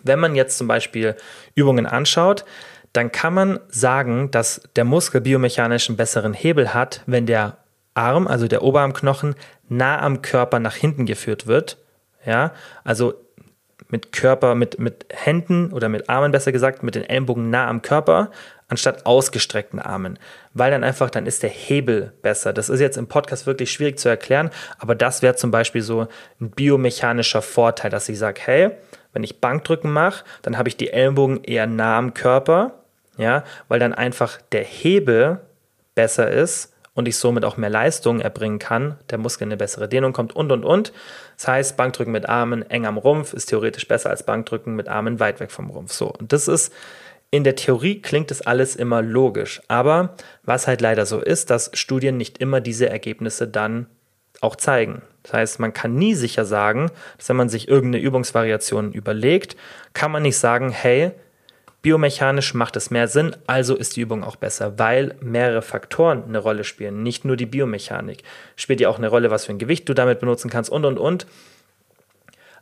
wenn man jetzt zum Beispiel Übungen anschaut, dann kann man sagen, dass der Muskel biomechanisch einen besseren Hebel hat, wenn der Arm, also der Oberarmknochen, nah am Körper nach hinten geführt wird. Ja, also mit Körper, mit, mit Händen oder mit Armen besser gesagt, mit den Ellenbogen nah am Körper, anstatt ausgestreckten Armen. Weil dann einfach, dann ist der Hebel besser. Das ist jetzt im Podcast wirklich schwierig zu erklären, aber das wäre zum Beispiel so ein biomechanischer Vorteil, dass ich sage, hey, wenn ich Bankdrücken mache, dann habe ich die Ellenbogen eher nah am Körper, ja, weil dann einfach der Hebel besser ist und ich somit auch mehr Leistung erbringen kann, der Muskel in eine bessere Dehnung kommt und und und. Das heißt, Bankdrücken mit Armen eng am Rumpf ist theoretisch besser als Bankdrücken mit Armen weit weg vom Rumpf. So, und das ist in der Theorie klingt das alles immer logisch, aber was halt leider so ist, dass Studien nicht immer diese Ergebnisse dann auch zeigen. Das heißt, man kann nie sicher sagen, dass wenn man sich irgendeine Übungsvariation überlegt, kann man nicht sagen, hey, Biomechanisch macht es mehr Sinn, also ist die Übung auch besser, weil mehrere Faktoren eine Rolle spielen, nicht nur die Biomechanik. Spielt ja auch eine Rolle, was für ein Gewicht du damit benutzen kannst und und und.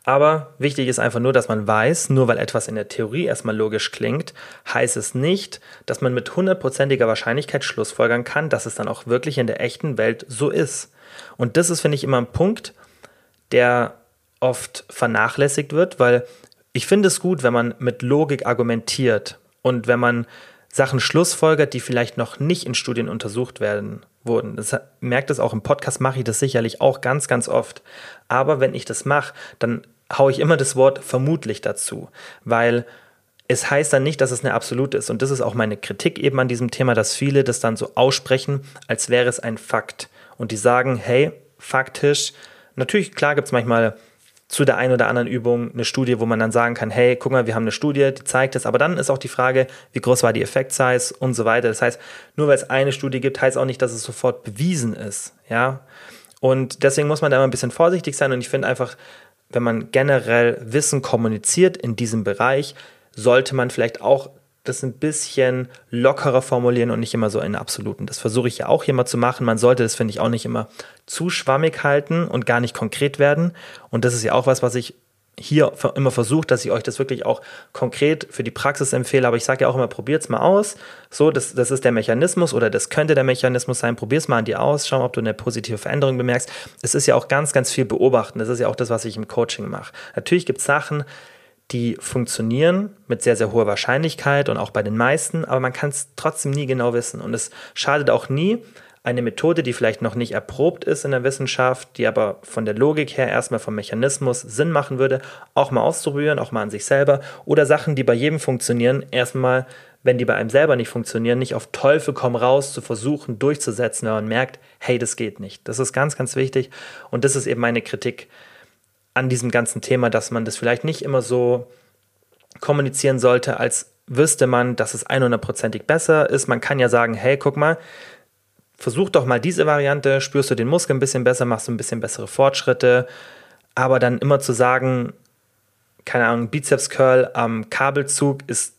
Aber wichtig ist einfach nur, dass man weiß, nur weil etwas in der Theorie erstmal logisch klingt, heißt es nicht, dass man mit hundertprozentiger Wahrscheinlichkeit schlussfolgern kann, dass es dann auch wirklich in der echten Welt so ist. Und das ist, finde ich, immer ein Punkt, der oft vernachlässigt wird, weil ich finde es gut, wenn man mit Logik argumentiert und wenn man Sachen schlussfolgert, die vielleicht noch nicht in Studien untersucht werden wurden. Das merkt es auch im Podcast, mache ich das sicherlich auch ganz, ganz oft. Aber wenn ich das mache, dann haue ich immer das Wort vermutlich dazu, weil es heißt dann nicht, dass es eine absolute ist. Und das ist auch meine Kritik eben an diesem Thema, dass viele das dann so aussprechen, als wäre es ein Fakt. Und die sagen, hey, faktisch, natürlich, klar gibt es manchmal zu der einen oder anderen Übung eine Studie, wo man dann sagen kann, hey, guck mal, wir haben eine Studie, die zeigt es. Aber dann ist auch die Frage, wie groß war die Effekt-Size und so weiter. Das heißt, nur weil es eine Studie gibt, heißt auch nicht, dass es sofort bewiesen ist. Ja. Und deswegen muss man da immer ein bisschen vorsichtig sein. Und ich finde einfach, wenn man generell Wissen kommuniziert in diesem Bereich, sollte man vielleicht auch das ein bisschen lockerer formulieren und nicht immer so in Absoluten. Das versuche ich ja auch hier mal zu machen. Man sollte das, finde ich, auch nicht immer zu schwammig halten und gar nicht konkret werden. Und das ist ja auch was, was ich hier immer versuche, dass ich euch das wirklich auch konkret für die Praxis empfehle. Aber ich sage ja auch immer, probiert es mal aus. So, das, das ist der Mechanismus oder das könnte der Mechanismus sein. Probier es mal an dir aus. Schau ob du eine positive Veränderung bemerkst. Es ist ja auch ganz, ganz viel beobachten. Das ist ja auch das, was ich im Coaching mache. Natürlich gibt es Sachen, die funktionieren mit sehr, sehr hoher Wahrscheinlichkeit und auch bei den meisten, aber man kann es trotzdem nie genau wissen. Und es schadet auch nie, eine Methode, die vielleicht noch nicht erprobt ist in der Wissenschaft, die aber von der Logik her erstmal vom Mechanismus Sinn machen würde, auch mal auszuprobieren, auch mal an sich selber oder Sachen, die bei jedem funktionieren, erstmal, wenn die bei einem selber nicht funktionieren, nicht auf Teufel komm raus zu versuchen durchzusetzen, wenn man merkt, hey, das geht nicht. Das ist ganz, ganz wichtig und das ist eben meine Kritik an diesem ganzen Thema, dass man das vielleicht nicht immer so kommunizieren sollte, als wüsste man, dass es 100%ig besser ist. Man kann ja sagen, hey, guck mal, versuch doch mal diese Variante, spürst du den Muskel ein bisschen besser, machst du ein bisschen bessere Fortschritte, aber dann immer zu sagen, keine Ahnung, Bizeps Curl am Kabelzug ist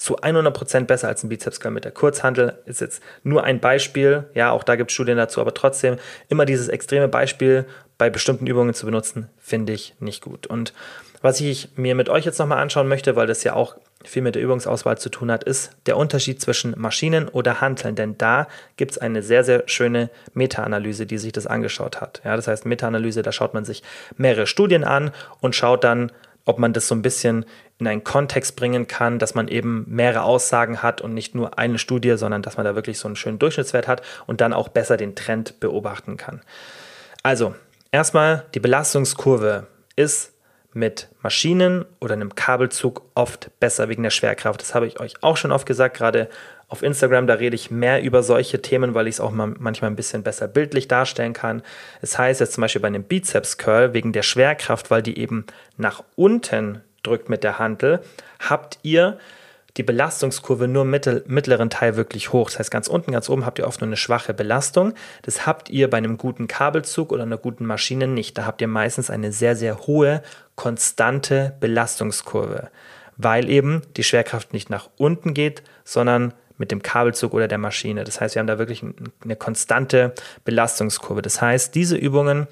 zu 100% besser als ein Bizeps Curl mit der Kurzhandel. Ist jetzt nur ein Beispiel, ja, auch da gibt es Studien dazu, aber trotzdem immer dieses extreme Beispiel bei bestimmten Übungen zu benutzen, finde ich nicht gut. Und was ich mir mit euch jetzt nochmal anschauen möchte, weil das ja auch viel mit der Übungsauswahl zu tun hat, ist der Unterschied zwischen Maschinen oder Hanteln. Denn da gibt es eine sehr, sehr schöne Meta-Analyse, die sich das angeschaut hat. Ja, das heißt, Meta-Analyse, da schaut man sich mehrere Studien an und schaut dann, ob man das so ein bisschen in einen Kontext bringen kann, dass man eben mehrere Aussagen hat und nicht nur eine Studie, sondern dass man da wirklich so einen schönen Durchschnittswert hat und dann auch besser den Trend beobachten kann. Also, erstmal die Belastungskurve ist mit Maschinen oder einem Kabelzug oft besser wegen der Schwerkraft. Das habe ich euch auch schon oft gesagt, gerade auf Instagram, da rede ich mehr über solche Themen, weil ich es auch manchmal ein bisschen besser bildlich darstellen kann. Es das heißt jetzt zum Beispiel bei einem Bizeps Curl wegen der Schwerkraft, weil die eben nach unten drückt mit der Hantel, habt ihr die Belastungskurve nur im mittel, mittleren Teil wirklich hoch. Das heißt, ganz unten, ganz oben habt ihr oft nur eine schwache Belastung. Das habt ihr bei einem guten Kabelzug oder einer guten Maschine nicht. Da habt ihr meistens eine sehr, sehr hohe, konstante Belastungskurve, weil eben die Schwerkraft nicht nach unten geht, sondern mit dem Kabelzug oder der Maschine. Das heißt, wir haben da wirklich eine konstante Belastungskurve. Das heißt, diese Übungen,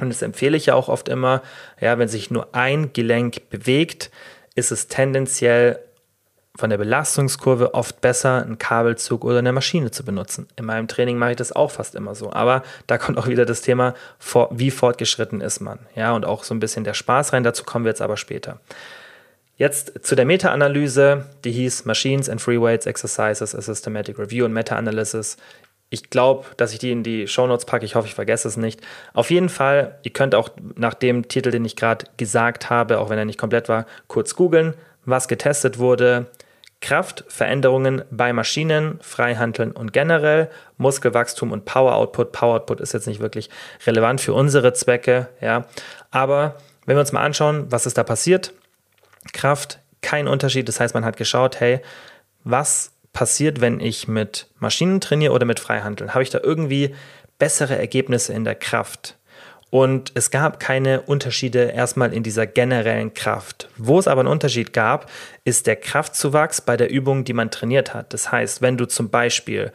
und das empfehle ich ja auch oft immer, ja, wenn sich nur ein Gelenk bewegt, ist es tendenziell von der Belastungskurve oft besser, einen Kabelzug oder eine Maschine zu benutzen. In meinem Training mache ich das auch fast immer so. Aber da kommt auch wieder das Thema, wie fortgeschritten ist man. Ja, und auch so ein bisschen der Spaß rein. Dazu kommen wir jetzt aber später. Jetzt zu der Meta-Analyse, die hieß Machines and Free Weights Exercises, a Systematic Review und Meta-Analysis. Ich glaube, dass ich die in die Shownotes packe. Ich hoffe, ich vergesse es nicht. Auf jeden Fall, ihr könnt auch nach dem Titel, den ich gerade gesagt habe, auch wenn er nicht komplett war, kurz googeln, was getestet wurde, Kraftveränderungen bei Maschinen, Freihandeln und generell Muskelwachstum und Power Output. Power Output ist jetzt nicht wirklich relevant für unsere Zwecke, ja. Aber wenn wir uns mal anschauen, was ist da passiert? Kraft, kein Unterschied. Das heißt, man hat geschaut, hey, was passiert, wenn ich mit Maschinen trainiere oder mit Freihandeln? Habe ich da irgendwie bessere Ergebnisse in der Kraft? Und es gab keine Unterschiede erstmal in dieser generellen Kraft. Wo es aber einen Unterschied gab, ist der Kraftzuwachs bei der Übung, die man trainiert hat. Das heißt, wenn du zum Beispiel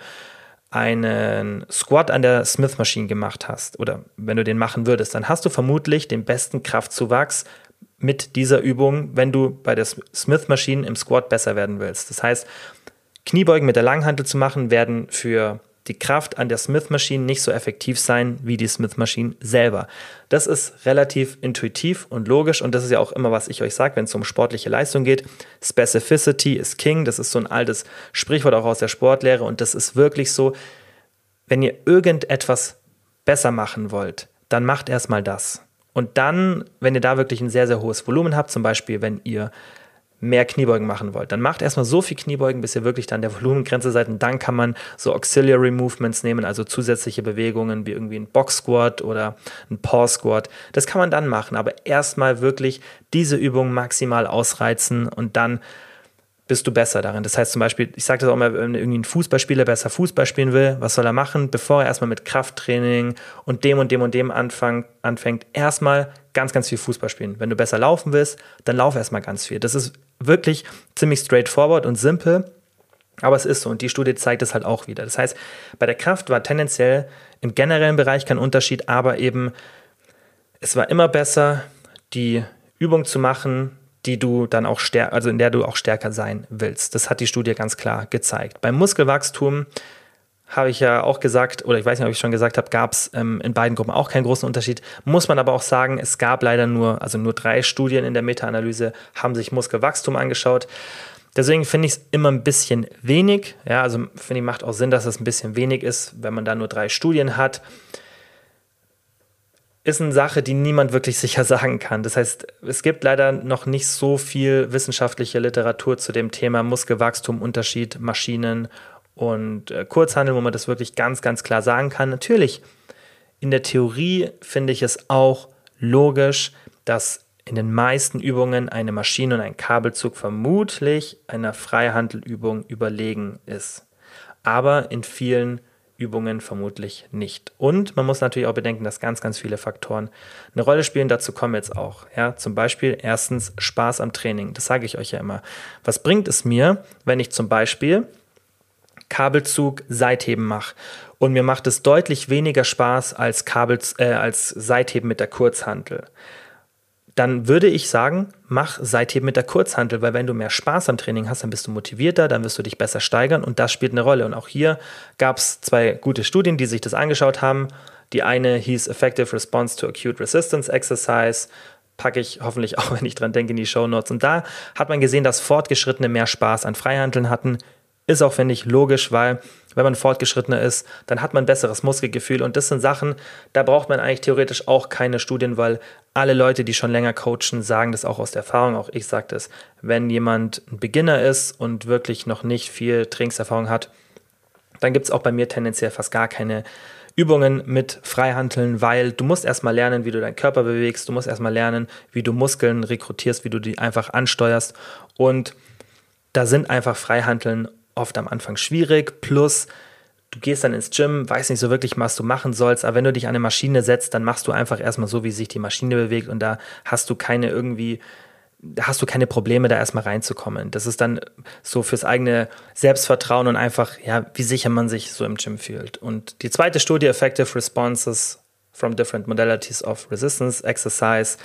einen Squat an der Smith-Maschine gemacht hast oder wenn du den machen würdest, dann hast du vermutlich den besten Kraftzuwachs mit dieser Übung, wenn du bei der Smith-Maschine im Squat besser werden willst. Das heißt, Kniebeugen mit der Langhantel zu machen, werden für die Kraft an der Smith-Maschine nicht so effektiv sein wie die Smith-Maschine selber. Das ist relativ intuitiv und logisch und das ist ja auch immer, was ich euch sage, wenn es um sportliche Leistung geht. Specificity is King, das ist so ein altes Sprichwort auch aus der Sportlehre und das ist wirklich so, wenn ihr irgendetwas besser machen wollt, dann macht erstmal das. Und dann, wenn ihr da wirklich ein sehr, sehr hohes Volumen habt, zum Beispiel, wenn ihr mehr Kniebeugen machen wollt, dann macht erstmal so viel Kniebeugen, bis ihr wirklich dann der Volumengrenze seid. Und dann kann man so Auxiliary Movements nehmen, also zusätzliche Bewegungen wie irgendwie ein Box Squat oder ein Paw Squat. Das kann man dann machen, aber erstmal wirklich diese Übung maximal ausreizen und dann bist du besser darin. Das heißt zum Beispiel, ich sage das auch mal, wenn irgendwie ein Fußballspieler besser Fußball spielen will, was soll er machen, bevor er erstmal mit Krafttraining und dem und dem und dem anfang, anfängt, erstmal ganz, ganz viel Fußball spielen. Wenn du besser laufen willst, dann lauf erstmal ganz viel. Das ist wirklich ziemlich straightforward und simpel, aber es ist so und die Studie zeigt es halt auch wieder. Das heißt, bei der Kraft war tendenziell im generellen Bereich kein Unterschied, aber eben es war immer besser, die Übung zu machen, die du dann auch stärker, also in der du auch stärker sein willst. Das hat die Studie ganz klar gezeigt. Beim Muskelwachstum habe ich ja auch gesagt, oder ich weiß nicht, ob ich schon gesagt habe, gab es ähm, in beiden Gruppen auch keinen großen Unterschied. Muss man aber auch sagen, es gab leider nur, also nur drei Studien in der Meta-Analyse, haben sich Muskelwachstum angeschaut. Deswegen finde ich es immer ein bisschen wenig. Ja, also finde ich, macht auch Sinn, dass es ein bisschen wenig ist, wenn man da nur drei Studien hat. Ist eine Sache, die niemand wirklich <laughs> sicher sagen kann. Das heißt, es gibt leider noch nicht so viel wissenschaftliche Literatur zu dem Thema Muskelwachstum, Unterschied, Maschinen und äh, Kurzhandel, wo man das wirklich ganz, ganz klar sagen kann. Natürlich, in der Theorie finde ich es auch logisch, dass in den meisten Übungen eine Maschine und ein Kabelzug vermutlich einer Freihandelübung überlegen ist. Aber in vielen Übungen vermutlich nicht. Und man muss natürlich auch bedenken, dass ganz, ganz viele Faktoren eine Rolle spielen. Dazu kommen jetzt auch. Ja, zum Beispiel erstens Spaß am Training. Das sage ich euch ja immer. Was bringt es mir, wenn ich zum Beispiel Kabelzug Seitheben mache. Und mir macht es deutlich weniger Spaß als, Kabel, äh, als Seitheben mit der Kurzhantel. Dann würde ich sagen, mach Seitheben mit der Kurzhantel, weil wenn du mehr Spaß am Training hast, dann bist du motivierter, dann wirst du dich besser steigern und das spielt eine Rolle. Und auch hier gab es zwei gute Studien, die sich das angeschaut haben. Die eine hieß Effective Response to Acute Resistance Exercise packe ich hoffentlich <laughs> auch, wenn ich dran denke, in die Show Notes. Und da hat man gesehen, dass Fortgeschrittene mehr Spaß an Freihandeln hatten, ist auch, finde ich, logisch, weil wenn man fortgeschrittener ist, dann hat man besseres Muskelgefühl. Und das sind Sachen, da braucht man eigentlich theoretisch auch keine Studien, weil alle Leute, die schon länger coachen, sagen das auch aus der Erfahrung. Auch ich sage das. Wenn jemand ein Beginner ist und wirklich noch nicht viel Trainingserfahrung hat, dann gibt es auch bei mir tendenziell fast gar keine Übungen mit Freihanteln, weil du musst erstmal lernen, wie du deinen Körper bewegst, du musst erstmal lernen, wie du Muskeln rekrutierst, wie du die einfach ansteuerst. Und da sind einfach Freihanteln oft am Anfang schwierig. Plus, du gehst dann ins Gym, weißt nicht so wirklich, was du machen sollst, aber wenn du dich an eine Maschine setzt, dann machst du einfach erstmal so, wie sich die Maschine bewegt und da hast du keine irgendwie, hast du keine Probleme, da erstmal reinzukommen. Das ist dann so fürs eigene Selbstvertrauen und einfach, ja, wie sicher man sich so im Gym fühlt. Und die zweite Studie, Effective Responses from Different Modalities of Resistance Exercise,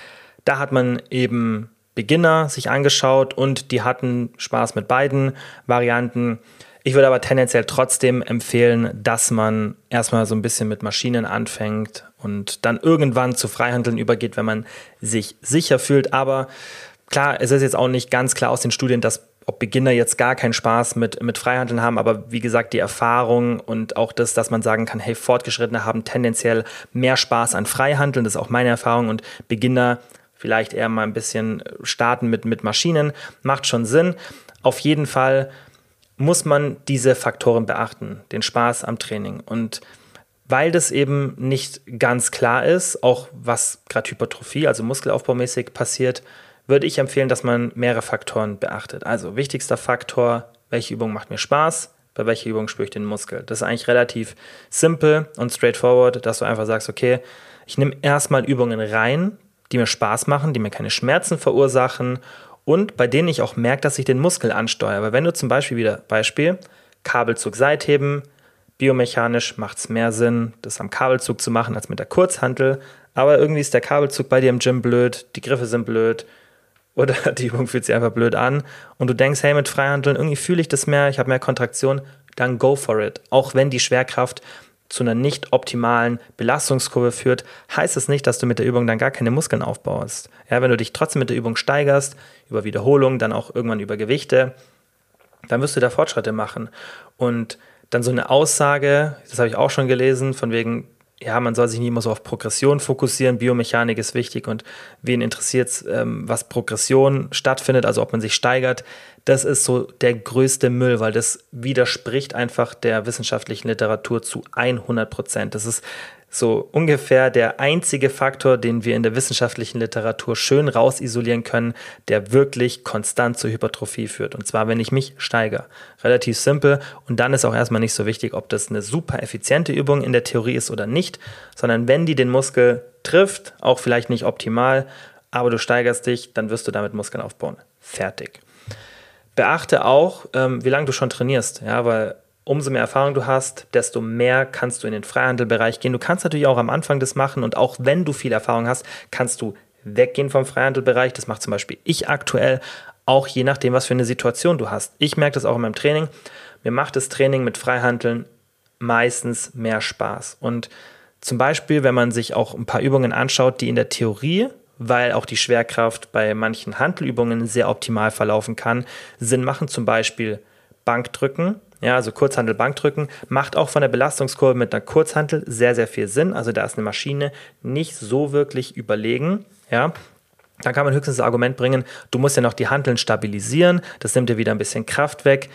da hat man eben Beginner sich angeschaut und die hatten Spaß mit beiden Varianten. Ich würde aber tendenziell trotzdem empfehlen, dass man erstmal so ein bisschen mit Maschinen anfängt und dann irgendwann zu Freihandeln übergeht, wenn man sich sicher fühlt. Aber klar, es ist jetzt auch nicht ganz klar aus den Studien, dass ob Beginner jetzt gar keinen Spaß mit, mit Freihandeln haben, aber wie gesagt, die Erfahrung und auch das, dass man sagen kann, hey, Fortgeschrittene haben tendenziell mehr Spaß an Freihandeln, das ist auch meine Erfahrung und Beginner vielleicht eher mal ein bisschen starten mit, mit Maschinen, macht schon Sinn. Auf jeden Fall muss man diese Faktoren beachten, den Spaß am Training. Und weil das eben nicht ganz klar ist, auch was gerade Hypertrophie, also muskelaufbaumäßig passiert, würde ich empfehlen, dass man mehrere Faktoren beachtet. Also wichtigster Faktor, welche Übung macht mir Spaß, bei welcher Übung spüre ich den Muskel. Das ist eigentlich relativ simpel und straightforward, dass du einfach sagst, okay, ich nehme erstmal Übungen rein, die mir Spaß machen, die mir keine Schmerzen verursachen und bei denen ich auch merke, dass ich den Muskel ansteuere. Weil wenn du zum Beispiel wieder Beispiel Kabelzug Seitheben, biomechanisch macht es mehr Sinn, das am Kabelzug zu machen als mit der Kurzhantel. Aber irgendwie ist der Kabelzug bei dir im Gym blöd, die Griffe sind blöd <laughs> oder die Übung fühlt sich einfach blöd an und du denkst, hey, mit Freihandeln irgendwie fühle ich das mehr, ich habe mehr Kontraktion, dann go for it. Auch wenn die Schwerkraft zu einer nicht optimalen Belastungskurve führt, heißt es nicht, dass du mit der Übung dann gar keine Muskeln aufbaust. Ja, wenn du dich trotzdem mit der Übung steigerst, über Wiederholung, dann auch irgendwann über Gewichte, dann wirst du da Fortschritte machen. Und dann so eine Aussage, das habe ich auch schon gelesen, von wegen, ja, man soll sich nicht immer so auf Progression fokussieren. Biomechanik ist wichtig und wen interessiert ähm, was Progression stattfindet, also ob man sich steigert. Das ist so der größte Müll, weil das widerspricht einfach der wissenschaftlichen Literatur zu 100 Prozent. Das ist so ungefähr der einzige Faktor, den wir in der wissenschaftlichen Literatur schön rausisolieren können, der wirklich konstant zur Hypertrophie führt. Und zwar, wenn ich mich steigere. Relativ simpel. Und dann ist auch erstmal nicht so wichtig, ob das eine super effiziente Übung in der Theorie ist oder nicht, sondern wenn die den Muskel trifft, auch vielleicht nicht optimal, aber du steigerst dich, dann wirst du damit Muskeln aufbauen. Fertig. Beachte auch, ähm, wie lange du schon trainierst, ja, weil umso mehr Erfahrung du hast, desto mehr kannst du in den Freihandelbereich gehen. Du kannst natürlich auch am Anfang das machen und auch wenn du viel Erfahrung hast, kannst du weggehen vom Freihandelbereich. Das macht zum Beispiel ich aktuell, auch je nachdem, was für eine Situation du hast. Ich merke das auch in meinem Training. Mir macht das Training mit Freihandeln meistens mehr Spaß. Und zum Beispiel, wenn man sich auch ein paar Übungen anschaut, die in der Theorie, weil auch die Schwerkraft bei manchen Handelübungen sehr optimal verlaufen kann, Sinn machen, zum Beispiel Bankdrücken, ja, also Kurzhandel Bankdrücken, macht auch von der Belastungskurve mit einer Kurzhandel sehr, sehr viel Sinn. Also da ist eine Maschine nicht so wirklich überlegen, ja. Dann kann man höchstens das Argument bringen, du musst ja noch die Handeln stabilisieren, das nimmt dir wieder ein bisschen Kraft weg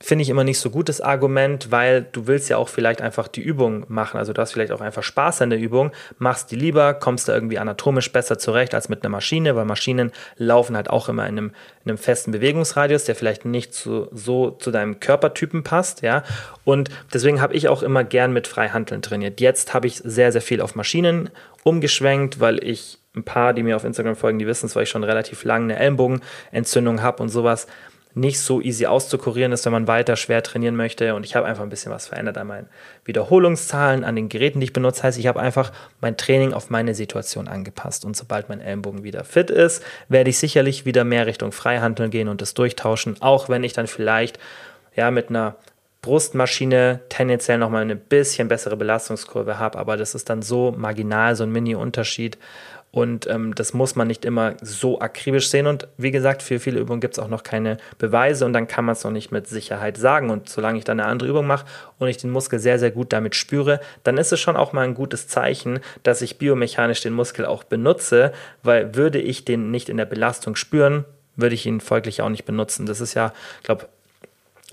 finde ich immer nicht so gutes Argument, weil du willst ja auch vielleicht einfach die Übung machen. Also du hast vielleicht auch einfach Spaß an der Übung, machst die lieber, kommst da irgendwie anatomisch besser zurecht als mit einer Maschine, weil Maschinen laufen halt auch immer in einem, in einem festen Bewegungsradius, der vielleicht nicht zu, so zu deinem Körpertypen passt, ja. Und deswegen habe ich auch immer gern mit Freihandeln trainiert. Jetzt habe ich sehr, sehr viel auf Maschinen umgeschwenkt, weil ich ein paar, die mir auf Instagram folgen, die wissen es, weil ich schon relativ lange eine Ellenbogenentzündung habe und sowas nicht so easy auszukurieren ist, wenn man weiter schwer trainieren möchte. Und ich habe einfach ein bisschen was verändert an meinen Wiederholungszahlen, an den Geräten, die ich benutze. Heißt, ich habe einfach mein Training auf meine Situation angepasst. Und sobald mein Ellenbogen wieder fit ist, werde ich sicherlich wieder mehr Richtung Freihandeln gehen und das durchtauschen. Auch wenn ich dann vielleicht ja mit einer Brustmaschine tendenziell nochmal eine bisschen bessere Belastungskurve habe, aber das ist dann so marginal, so ein Mini-Unterschied. Und ähm, das muss man nicht immer so akribisch sehen. Und wie gesagt, für viele Übungen gibt es auch noch keine Beweise und dann kann man es noch nicht mit Sicherheit sagen. Und solange ich dann eine andere Übung mache und ich den Muskel sehr, sehr gut damit spüre, dann ist es schon auch mal ein gutes Zeichen, dass ich biomechanisch den Muskel auch benutze, weil würde ich den nicht in der Belastung spüren, würde ich ihn folglich auch nicht benutzen. Das ist ja, ich glaube,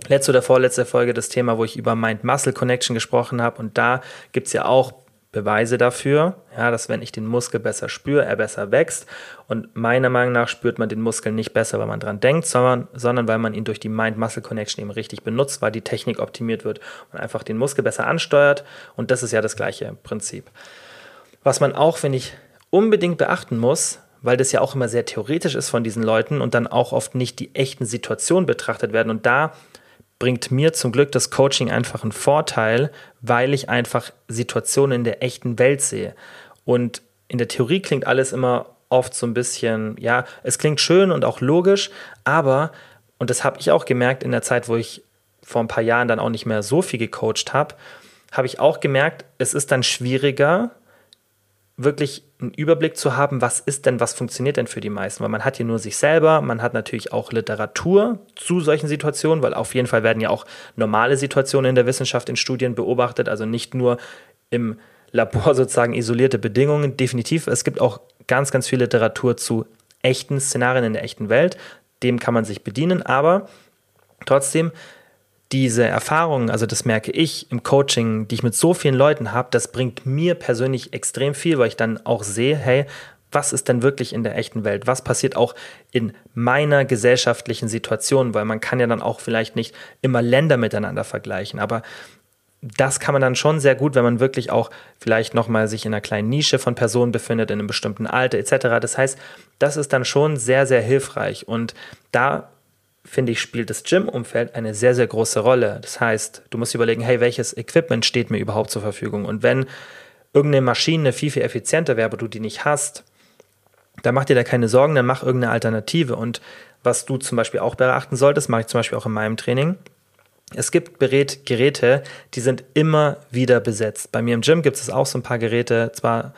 letzte oder vorletzte Folge das Thema, wo ich über Mind-Muscle-Connection gesprochen habe. Und da gibt es ja auch Beweise dafür, ja, dass wenn ich den Muskel besser spüre, er besser wächst. Und meiner Meinung nach spürt man den Muskel nicht besser, weil man dran denkt, sondern, sondern weil man ihn durch die Mind-Muscle-Connection eben richtig benutzt, weil die Technik optimiert wird und einfach den Muskel besser ansteuert. Und das ist ja das gleiche Prinzip. Was man auch, finde ich, unbedingt beachten muss, weil das ja auch immer sehr theoretisch ist von diesen Leuten und dann auch oft nicht die echten Situationen betrachtet werden. Und da bringt mir zum Glück das Coaching einfach einen Vorteil, weil ich einfach Situationen in der echten Welt sehe. Und in der Theorie klingt alles immer oft so ein bisschen, ja, es klingt schön und auch logisch, aber, und das habe ich auch gemerkt in der Zeit, wo ich vor ein paar Jahren dann auch nicht mehr so viel gecoacht habe, habe ich auch gemerkt, es ist dann schwieriger, wirklich einen Überblick zu haben, was ist denn, was funktioniert denn für die meisten. Weil man hat hier nur sich selber, man hat natürlich auch Literatur zu solchen Situationen, weil auf jeden Fall werden ja auch normale Situationen in der Wissenschaft in Studien beobachtet, also nicht nur im Labor <laughs> sozusagen isolierte Bedingungen. Definitiv, es gibt auch ganz, ganz viel Literatur zu echten Szenarien in der echten Welt. Dem kann man sich bedienen, aber trotzdem diese Erfahrungen, also das merke ich im Coaching, die ich mit so vielen Leuten habe, das bringt mir persönlich extrem viel, weil ich dann auch sehe, hey, was ist denn wirklich in der echten Welt? Was passiert auch in meiner gesellschaftlichen Situation? Weil man kann ja dann auch vielleicht nicht immer Länder miteinander vergleichen, aber das kann man dann schon sehr gut, wenn man wirklich auch vielleicht nochmal sich in einer kleinen Nische von Personen befindet, in einem bestimmten Alter etc. Das heißt, das ist dann schon sehr, sehr hilfreich. Und da finde ich, spielt das Gym-Umfeld eine sehr, sehr große Rolle. Das heißt, du musst überlegen, hey, welches Equipment steht mir überhaupt zur Verfügung? Und wenn irgendeine Maschine viel, viel effizienter wäre, aber du die nicht hast, dann mach dir da keine Sorgen, dann mach irgendeine Alternative. Und was du zum Beispiel auch beachten solltest, mache ich zum Beispiel auch in meinem Training. Es gibt Geräte, die sind immer wieder besetzt. Bei mir im Gym gibt es auch so ein paar Geräte, zwar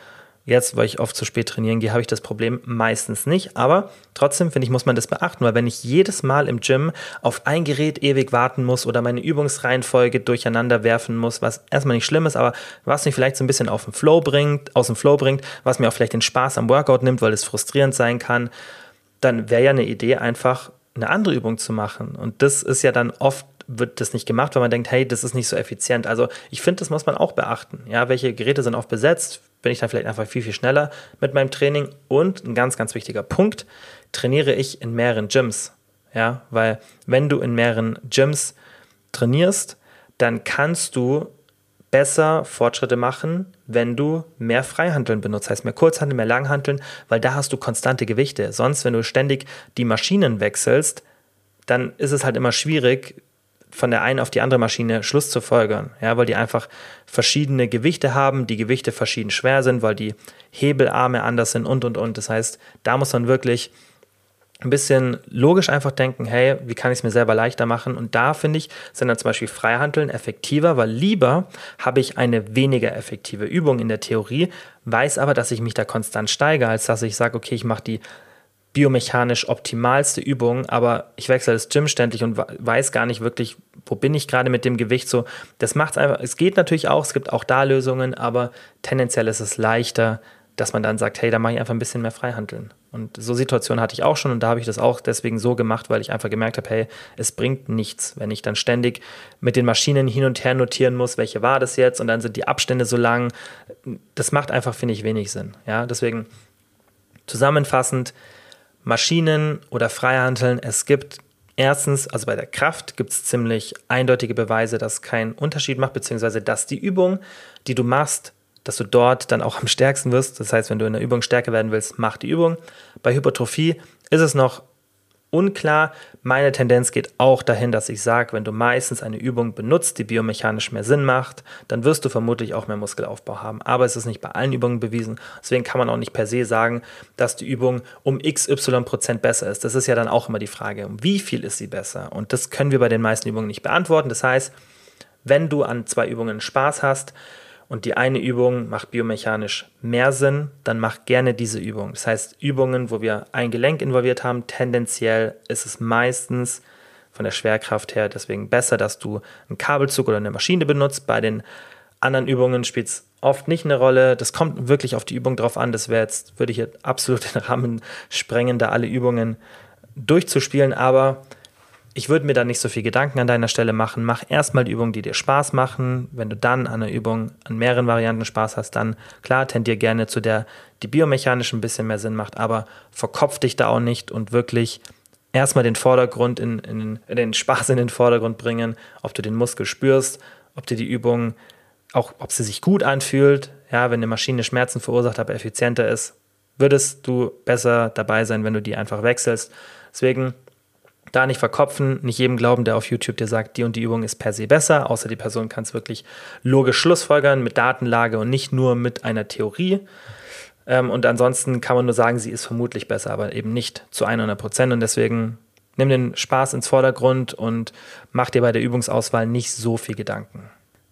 Jetzt, weil ich oft zu spät trainieren gehe, habe ich das Problem meistens nicht. Aber trotzdem, finde ich, muss man das beachten, weil wenn ich jedes Mal im Gym auf ein Gerät ewig warten muss oder meine Übungsreihenfolge durcheinander werfen muss, was erstmal nicht schlimm ist, aber was mich vielleicht so ein bisschen auf den Flow bringt, aus dem Flow bringt, was mir auch vielleicht den Spaß am Workout nimmt, weil es frustrierend sein kann, dann wäre ja eine Idee, einfach eine andere Übung zu machen. Und das ist ja dann oft wird das nicht gemacht, weil man denkt, hey, das ist nicht so effizient. Also ich finde, das muss man auch beachten. Ja, welche Geräte sind oft besetzt? Bin ich dann vielleicht einfach viel, viel schneller mit meinem Training. Und ein ganz, ganz wichtiger Punkt, trainiere ich in mehreren Gyms. Ja, weil wenn du in mehreren Gyms trainierst, dann kannst du besser Fortschritte machen, wenn du mehr Freihandeln benutzt, heißt mehr Kurzhandeln, mehr Langhandeln, weil da hast du konstante Gewichte. Sonst, wenn du ständig die Maschinen wechselst, dann ist es halt immer schwierig, von der einen auf die andere Maschine Schluss zu folgern, ja, weil die einfach verschiedene Gewichte haben, die Gewichte verschieden schwer sind, weil die Hebelarme anders sind und und und. Das heißt, da muss man wirklich ein bisschen logisch einfach denken, hey, wie kann ich es mir selber leichter machen? Und da finde ich, sind dann zum Beispiel Freihandeln effektiver, weil lieber habe ich eine weniger effektive Übung in der Theorie, weiß aber, dass ich mich da konstant steige, als dass ich sage, okay, ich mache die biomechanisch optimalste Übung, aber ich wechsle das Gym ständig und weiß gar nicht wirklich, wo bin ich gerade mit dem Gewicht so. Das macht es einfach, es geht natürlich auch, es gibt auch da Lösungen, aber tendenziell ist es leichter, dass man dann sagt, hey, da mache ich einfach ein bisschen mehr Freihandeln. Und so Situationen hatte ich auch schon und da habe ich das auch deswegen so gemacht, weil ich einfach gemerkt habe, hey, es bringt nichts, wenn ich dann ständig mit den Maschinen hin und her notieren muss, welche war das jetzt und dann sind die Abstände so lang. Das macht einfach, finde ich, wenig Sinn. Ja, deswegen zusammenfassend, Maschinen oder Freihandeln, es gibt erstens, also bei der Kraft gibt es ziemlich eindeutige Beweise, dass kein Unterschied macht, beziehungsweise dass die Übung, die du machst, dass du dort dann auch am stärksten wirst. Das heißt, wenn du in der Übung stärker werden willst, mach die Übung. Bei Hypertrophie ist es noch unklar. Meine Tendenz geht auch dahin, dass ich sage, wenn du meistens eine Übung benutzt, die biomechanisch mehr Sinn macht, dann wirst du vermutlich auch mehr Muskelaufbau haben. Aber es ist nicht bei allen Übungen bewiesen. Deswegen kann man auch nicht per se sagen, dass die Übung um xy Prozent besser ist. Das ist ja dann auch immer die Frage, um wie viel ist sie besser? Und das können wir bei den meisten Übungen nicht beantworten. Das heißt, wenn du an zwei Übungen Spaß hast, und die eine Übung macht biomechanisch mehr Sinn, dann mach gerne diese Übung. Das heißt, Übungen, wo wir ein Gelenk involviert haben, tendenziell ist es meistens von der Schwerkraft her deswegen besser, dass du einen Kabelzug oder eine Maschine benutzt. Bei den anderen Übungen spielt es oft nicht eine Rolle. Das kommt wirklich auf die Übung drauf an. Das wäre jetzt, würde ich jetzt absolut den Rahmen sprengen, da alle Übungen durchzuspielen, aber ich würde mir da nicht so viel Gedanken an deiner Stelle machen. Mach erstmal die Übungen, die dir Spaß machen. Wenn du dann an einer Übung an mehreren Varianten Spaß hast, dann klar, tendier gerne zu der, die biomechanisch ein bisschen mehr Sinn macht, aber verkopf dich da auch nicht und wirklich erstmal den Vordergrund in, in, in den Spaß in den Vordergrund bringen, ob du den Muskel spürst, ob dir die Übung auch, ob sie sich gut anfühlt. Ja, wenn eine Maschine Schmerzen verursacht, aber effizienter ist, würdest du besser dabei sein, wenn du die einfach wechselst. Deswegen da nicht verkopfen, nicht jedem glauben, der auf YouTube dir sagt, die und die Übung ist per se besser, außer die Person kann es wirklich logisch schlussfolgern mit Datenlage und nicht nur mit einer Theorie. Ähm, und ansonsten kann man nur sagen, sie ist vermutlich besser, aber eben nicht zu 100 Prozent. Und deswegen nimm den Spaß ins Vordergrund und mach dir bei der Übungsauswahl nicht so viel Gedanken.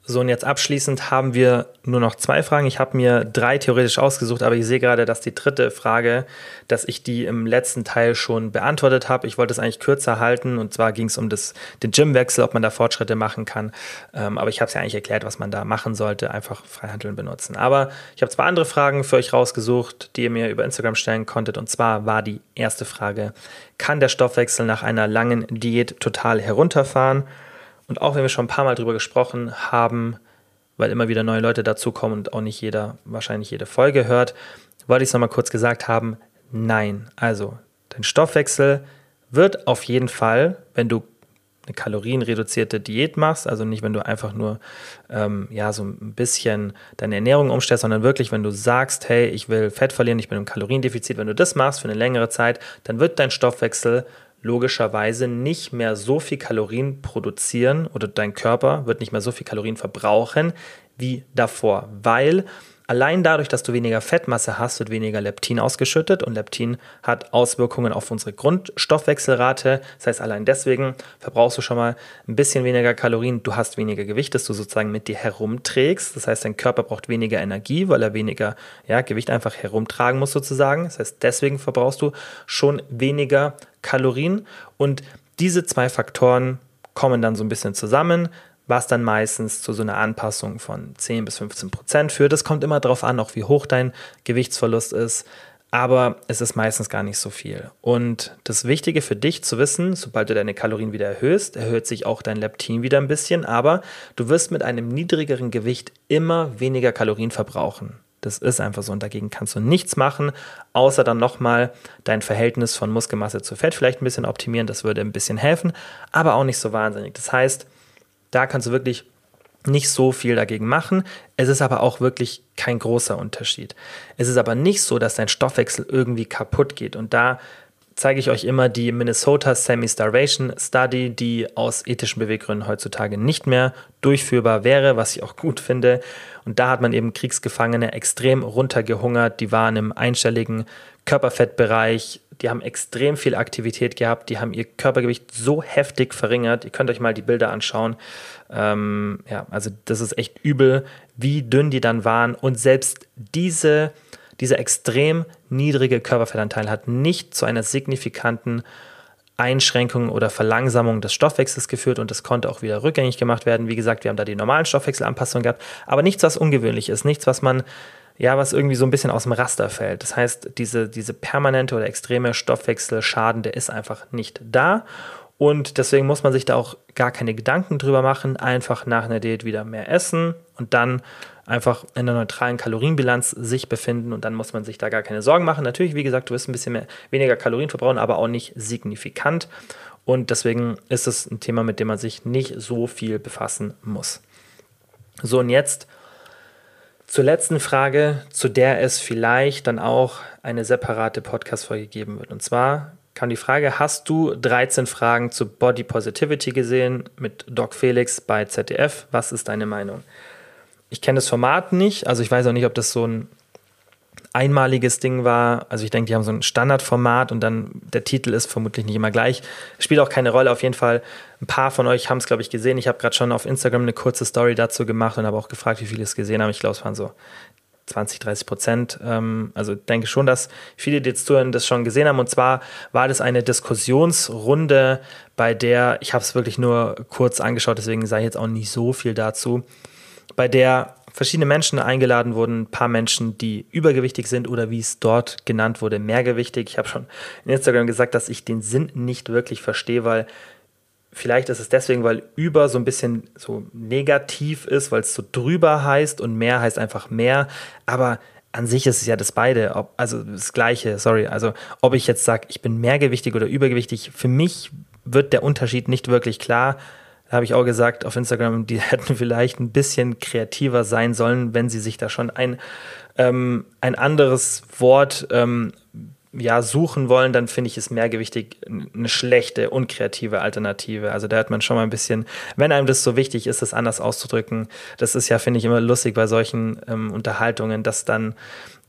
So, und jetzt abschließend haben wir nur noch zwei Fragen. Ich habe mir drei theoretisch ausgesucht, aber ich sehe gerade, dass die dritte Frage, dass ich die im letzten Teil schon beantwortet habe. Ich wollte es eigentlich kürzer halten und zwar ging es um das, den Gymwechsel, ob man da Fortschritte machen kann. Ähm, aber ich habe es ja eigentlich erklärt, was man da machen sollte, einfach Freihandeln benutzen. Aber ich habe zwei andere Fragen für euch rausgesucht, die ihr mir über Instagram stellen konntet. Und zwar war die erste Frage, kann der Stoffwechsel nach einer langen Diät total herunterfahren? Und auch wenn wir schon ein paar Mal drüber gesprochen haben, weil immer wieder neue Leute dazukommen und auch nicht jeder wahrscheinlich jede Folge hört, wollte ich es nochmal kurz gesagt haben, nein. Also, dein Stoffwechsel wird auf jeden Fall, wenn du eine kalorienreduzierte Diät machst, also nicht, wenn du einfach nur ähm, ja so ein bisschen deine Ernährung umstellst, sondern wirklich, wenn du sagst, hey, ich will Fett verlieren, ich bin im Kaloriendefizit, wenn du das machst für eine längere Zeit, dann wird dein Stoffwechsel logischerweise nicht mehr so viel Kalorien produzieren oder dein Körper wird nicht mehr so viel Kalorien verbrauchen wie davor, weil Allein dadurch, dass du weniger Fettmasse hast, wird weniger Leptin ausgeschüttet und Leptin hat Auswirkungen auf unsere Grundstoffwechselrate. Das heißt, allein deswegen verbrauchst du schon mal ein bisschen weniger Kalorien. Du hast weniger Gewicht, das du sozusagen mit dir herumträgst. Das heißt, dein Körper braucht weniger Energie, weil er weniger ja, Gewicht einfach herumtragen muss sozusagen. Das heißt, deswegen verbrauchst du schon weniger Kalorien und diese zwei Faktoren kommen dann so ein bisschen zusammen was dann meistens zu so einer Anpassung von 10 bis 15 Prozent führt. Es kommt immer darauf an, auch wie hoch dein Gewichtsverlust ist, aber es ist meistens gar nicht so viel. Und das Wichtige für dich zu wissen, sobald du deine Kalorien wieder erhöhst, erhöht sich auch dein Leptin wieder ein bisschen, aber du wirst mit einem niedrigeren Gewicht immer weniger Kalorien verbrauchen. Das ist einfach so und dagegen kannst du nichts machen, außer dann nochmal dein Verhältnis von Muskelmasse zu Fett vielleicht ein bisschen optimieren. Das würde ein bisschen helfen, aber auch nicht so wahnsinnig. Das heißt, da kannst du wirklich nicht so viel dagegen machen. Es ist aber auch wirklich kein großer Unterschied. Es ist aber nicht so, dass dein Stoffwechsel irgendwie kaputt geht. Und da zeige ich euch immer die Minnesota Semi-Starvation Study, die aus ethischen Beweggründen heutzutage nicht mehr durchführbar wäre, was ich auch gut finde. Und da hat man eben Kriegsgefangene extrem runtergehungert. Die waren im einstelligen Körperfettbereich. die haben extrem viel Aktivität gehabt, die haben ihr Körpergewicht so heftig verringert. Ihr könnt euch mal die Bilder anschauen. Ähm, ja, also das ist echt übel, wie dünn die dann waren. Und selbst diese, dieser extrem niedrige Körperfettanteil hat nicht zu einer signifikanten Einschränkung oder Verlangsamung des Stoffwechsels geführt und das konnte auch wieder rückgängig gemacht werden. Wie gesagt, wir haben da die normalen Stoffwechselanpassungen gehabt, aber nichts, was ungewöhnlich ist, nichts, was man ja, was irgendwie so ein bisschen aus dem Raster fällt. Das heißt, diese, diese permanente oder extreme Stoffwechselschaden, der ist einfach nicht da. Und deswegen muss man sich da auch gar keine Gedanken drüber machen. Einfach nach einer Diät wieder mehr essen und dann einfach in einer neutralen Kalorienbilanz sich befinden und dann muss man sich da gar keine Sorgen machen. Natürlich, wie gesagt, du wirst ein bisschen mehr, weniger Kalorien verbrauchen, aber auch nicht signifikant. Und deswegen ist es ein Thema, mit dem man sich nicht so viel befassen muss. So, und jetzt zur letzten Frage, zu der es vielleicht dann auch eine separate Podcast-Folge geben wird. Und zwar kam die Frage: Hast du 13 Fragen zu Body Positivity gesehen mit Doc Felix bei ZDF? Was ist deine Meinung? Ich kenne das Format nicht, also ich weiß auch nicht, ob das so ein einmaliges Ding war. Also ich denke, die haben so ein Standardformat und dann der Titel ist vermutlich nicht immer gleich. Spielt auch keine Rolle. Auf jeden Fall, ein paar von euch haben es, glaube ich, gesehen. Ich habe gerade schon auf Instagram eine kurze Story dazu gemacht und habe auch gefragt, wie viele es gesehen haben. Ich glaube, es waren so 20, 30 Prozent. Ähm, also denke schon, dass viele, die jetzt zuhören, das schon gesehen haben. Und zwar war das eine Diskussionsrunde, bei der, ich habe es wirklich nur kurz angeschaut, deswegen sage ich jetzt auch nicht so viel dazu, bei der verschiedene Menschen eingeladen wurden, ein paar Menschen, die übergewichtig sind oder wie es dort genannt wurde, mehrgewichtig. Ich habe schon in Instagram gesagt, dass ich den Sinn nicht wirklich verstehe, weil vielleicht ist es deswegen, weil über so ein bisschen so negativ ist, weil es so drüber heißt und mehr heißt einfach mehr, aber an sich ist es ja das beide, ob, also das gleiche, sorry, also ob ich jetzt sage, ich bin mehrgewichtig oder übergewichtig, für mich wird der Unterschied nicht wirklich klar da habe ich auch gesagt auf Instagram, die <laughs> hätten vielleicht ein bisschen kreativer sein sollen, wenn sie sich da schon ein, ähm, ein anderes Wort ähm, ja, suchen wollen, dann finde ich es mehrgewichtig eine schlechte, unkreative Alternative. Also da hat man schon mal ein bisschen, wenn einem das so wichtig ist, das anders auszudrücken, das ist ja, finde ich, immer lustig bei solchen ähm, Unterhaltungen, dass dann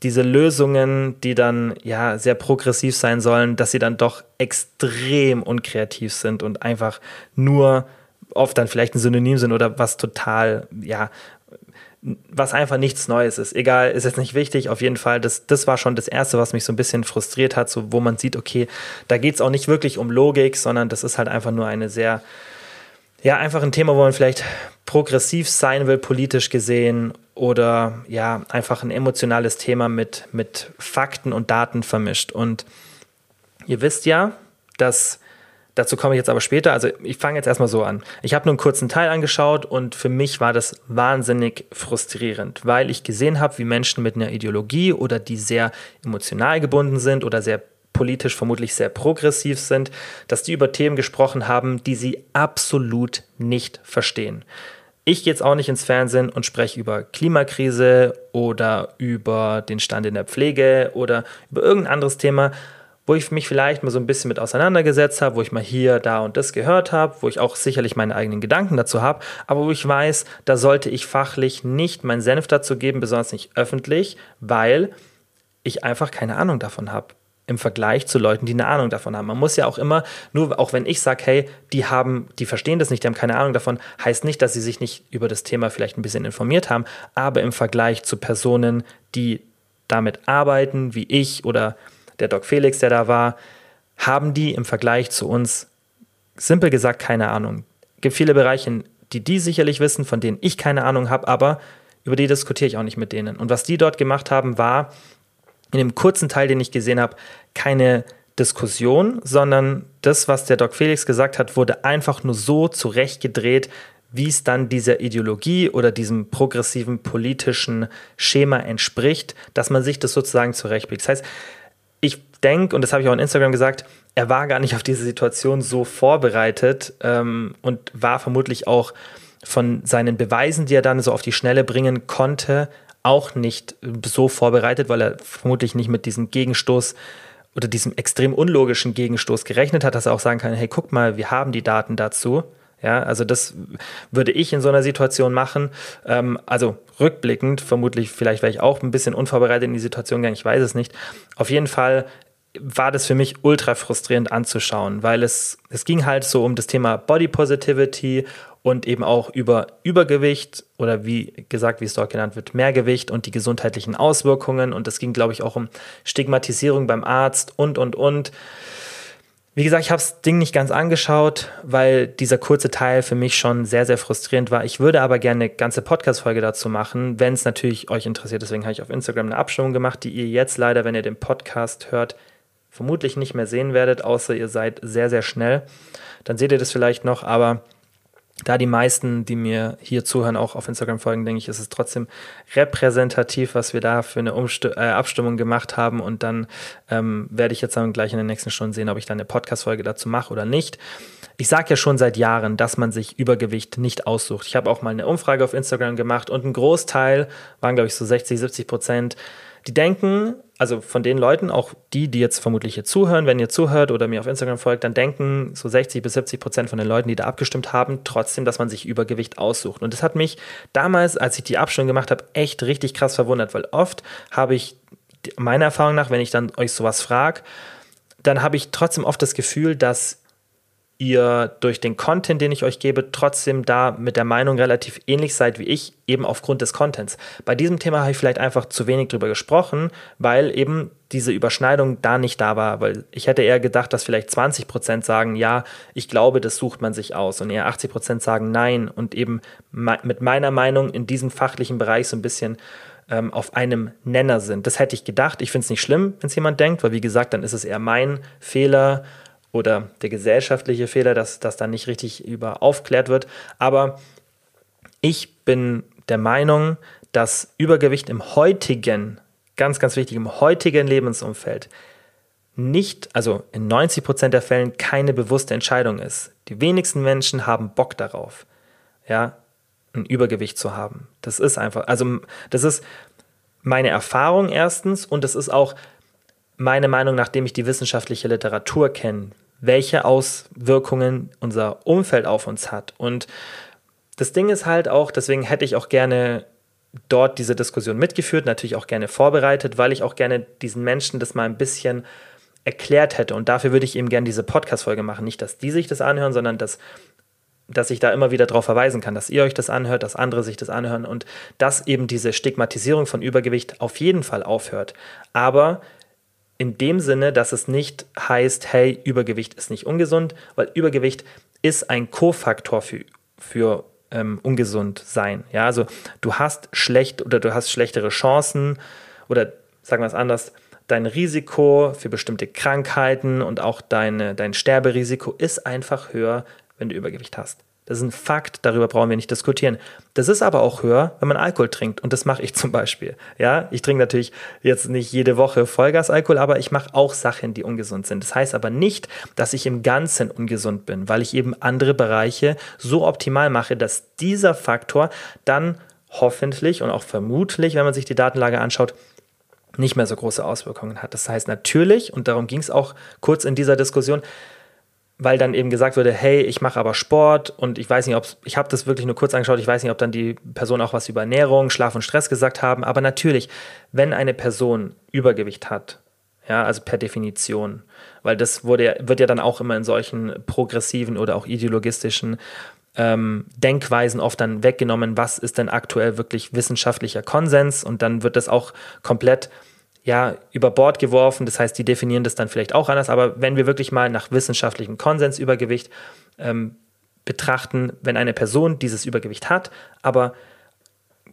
diese Lösungen, die dann ja sehr progressiv sein sollen, dass sie dann doch extrem unkreativ sind und einfach nur oft dann vielleicht ein Synonym sind oder was total, ja, was einfach nichts Neues ist. Egal, ist jetzt nicht wichtig. Auf jeden Fall, das, das war schon das Erste, was mich so ein bisschen frustriert hat, so, wo man sieht, okay, da geht es auch nicht wirklich um Logik, sondern das ist halt einfach nur eine sehr, ja, einfach ein Thema, wo man vielleicht progressiv sein will, politisch gesehen, oder ja, einfach ein emotionales Thema mit, mit Fakten und Daten vermischt. Und ihr wisst ja, dass Dazu komme ich jetzt aber später. Also ich fange jetzt erstmal so an. Ich habe nur einen kurzen Teil angeschaut und für mich war das wahnsinnig frustrierend, weil ich gesehen habe, wie Menschen mit einer Ideologie oder die sehr emotional gebunden sind oder sehr politisch vermutlich sehr progressiv sind, dass die über Themen gesprochen haben, die sie absolut nicht verstehen. Ich gehe jetzt auch nicht ins Fernsehen und spreche über Klimakrise oder über den Stand in der Pflege oder über irgendein anderes Thema, wo ich mich vielleicht mal so ein bisschen mit auseinandergesetzt habe, wo ich mal hier, da und das gehört habe, wo ich auch sicherlich meine eigenen Gedanken dazu habe, aber wo ich weiß, da sollte ich fachlich nicht meinen Senf dazu geben, besonders nicht öffentlich, weil ich einfach keine Ahnung davon habe im Vergleich zu Leuten, die eine Ahnung davon haben. Man muss ja auch immer, nur auch wenn ich sage, hey, die haben, die verstehen das nicht, die haben keine Ahnung davon, heißt nicht, dass sie sich nicht über das Thema vielleicht ein bisschen informiert haben, aber im Vergleich zu Personen, die damit arbeiten, wie ich oder der Doc Felix, der da war, haben die im Vergleich zu uns simpel gesagt keine Ahnung. Es gibt viele Bereiche, die die sicherlich wissen, von denen ich keine Ahnung habe, aber über die diskutiere ich auch nicht mit denen. Und was die dort gemacht haben, war in dem kurzen Teil, den ich gesehen habe, keine Diskussion, sondern das, was der Doc Felix gesagt hat, wurde einfach nur so zurechtgedreht, wie es dann dieser Ideologie oder diesem progressiven politischen Schema entspricht, dass man sich das sozusagen zurechtbiegt. Das heißt, denke, und das habe ich auch on Instagram gesagt, er war gar nicht auf diese Situation so vorbereitet ähm, und war vermutlich auch von seinen Beweisen, die er dann so auf die Schnelle bringen konnte, auch nicht so vorbereitet, weil er vermutlich nicht mit diesem Gegenstoß oder diesem extrem unlogischen Gegenstoß gerechnet hat, dass er auch sagen kann, hey, guck mal, wir haben die Daten dazu. Ja, also das würde ich in so einer Situation machen. Ähm, also rückblickend, vermutlich, vielleicht wäre ich auch ein bisschen unvorbereitet in die Situation gegangen, ich weiß es nicht. Auf jeden Fall war das für mich ultra frustrierend anzuschauen, weil es, es ging halt so um das Thema Body Positivity und eben auch über Übergewicht oder wie gesagt, wie es dort genannt wird, Mehrgewicht und die gesundheitlichen Auswirkungen. Und es ging, glaube ich, auch um Stigmatisierung beim Arzt und, und, und. Wie gesagt, ich habe das Ding nicht ganz angeschaut, weil dieser kurze Teil für mich schon sehr, sehr frustrierend war. Ich würde aber gerne eine ganze Podcast-Folge dazu machen, wenn es natürlich euch interessiert. Deswegen habe ich auf Instagram eine Abstimmung gemacht, die ihr jetzt leider, wenn ihr den Podcast hört, vermutlich nicht mehr sehen werdet, außer ihr seid sehr, sehr schnell. Dann seht ihr das vielleicht noch, aber da die meisten, die mir hier zuhören, auch auf Instagram folgen, denke ich, ist es trotzdem repräsentativ, was wir da für eine Umst äh, Abstimmung gemacht haben. Und dann ähm, werde ich jetzt dann gleich in den nächsten Stunden sehen, ob ich da eine Podcast-Folge dazu mache oder nicht. Ich sage ja schon seit Jahren, dass man sich Übergewicht nicht aussucht. Ich habe auch mal eine Umfrage auf Instagram gemacht und ein Großteil, waren glaube ich so 60, 70 Prozent, die denken, also von den Leuten, auch die, die jetzt vermutlich hier zuhören, wenn ihr zuhört oder mir auf Instagram folgt, dann denken so 60 bis 70 Prozent von den Leuten, die da abgestimmt haben, trotzdem, dass man sich Übergewicht aussucht. Und das hat mich damals, als ich die Abstimmung gemacht habe, echt richtig krass verwundert, weil oft habe ich, meiner Erfahrung nach, wenn ich dann euch sowas frage, dann habe ich trotzdem oft das Gefühl, dass ihr durch den Content, den ich euch gebe, trotzdem da mit der Meinung relativ ähnlich seid wie ich, eben aufgrund des Contents. Bei diesem Thema habe ich vielleicht einfach zu wenig drüber gesprochen, weil eben diese Überschneidung da nicht da war, weil ich hätte eher gedacht, dass vielleicht 20 Prozent sagen, ja, ich glaube, das sucht man sich aus und eher 80 Prozent sagen nein und eben mit meiner Meinung in diesem fachlichen Bereich so ein bisschen ähm, auf einem Nenner sind. Das hätte ich gedacht. Ich finde es nicht schlimm, wenn es jemand denkt, weil wie gesagt, dann ist es eher mein Fehler, oder der gesellschaftliche Fehler, dass das dann nicht richtig über aufklärt wird. Aber ich bin der Meinung, dass Übergewicht im heutigen, ganz, ganz wichtig, im heutigen Lebensumfeld nicht, also in 90 Prozent der Fällen keine bewusste Entscheidung ist. Die wenigsten Menschen haben Bock darauf, ja, ein Übergewicht zu haben. Das ist einfach, also das ist meine Erfahrung erstens und das ist auch meine Meinung, nachdem ich die wissenschaftliche Literatur kenne, welche Auswirkungen unser Umfeld auf uns hat. Und das Ding ist halt auch, deswegen hätte ich auch gerne dort diese Diskussion mitgeführt, natürlich auch gerne vorbereitet, weil ich auch gerne diesen Menschen das mal ein bisschen erklärt hätte. Und dafür würde ich eben gerne diese Podcast-Folge machen. Nicht, dass die sich das anhören, sondern dass, dass ich da immer wieder darauf verweisen kann, dass ihr euch das anhört, dass andere sich das anhören und dass eben diese Stigmatisierung von Übergewicht auf jeden Fall aufhört. Aber in dem Sinne, dass es nicht heißt, hey, Übergewicht ist nicht ungesund, weil Übergewicht ist ein Kofaktor für, für ähm, ungesund sein. Ja, also du hast schlecht oder du hast schlechtere Chancen oder sagen wir es anders, dein Risiko für bestimmte Krankheiten und auch deine, dein Sterberisiko ist einfach höher, wenn du Übergewicht hast. Das ist ein Fakt, darüber brauchen wir nicht diskutieren. Das ist aber auch höher, wenn man Alkohol trinkt. Und das mache ich <laughs> zum Beispiel. Ja, ich trinke natürlich jetzt nicht jede Woche Vollgasalkohol, aber ich mache auch Sachen, die ungesund sind. Das heißt aber nicht, dass ich im Ganzen ungesund bin, weil ich eben andere Bereiche so optimal mache, dass dieser Faktor dann hoffentlich und auch vermutlich, wenn man sich die Datenlage anschaut, nicht mehr so große Auswirkungen hat. Das heißt natürlich, und darum ging es auch kurz in dieser Diskussion, weil dann eben gesagt wurde, hey, ich mache aber Sport und ich weiß nicht, ob ich habe das wirklich nur kurz angeschaut, ich weiß nicht, ob dann die Person auch was über Ernährung, Schlaf und Stress gesagt haben, aber natürlich, wenn eine Person Übergewicht hat, ja, also per Definition, weil das wurde, wird ja dann auch immer in solchen progressiven oder auch ideologistischen ähm, Denkweisen oft dann weggenommen, was ist denn aktuell wirklich wissenschaftlicher Konsens und dann wird das auch komplett ja, über Bord geworfen. Das heißt, die definieren das dann vielleicht auch anders. Aber wenn wir wirklich mal nach wissenschaftlichem Konsens Übergewicht ähm, betrachten, wenn eine Person dieses Übergewicht hat, aber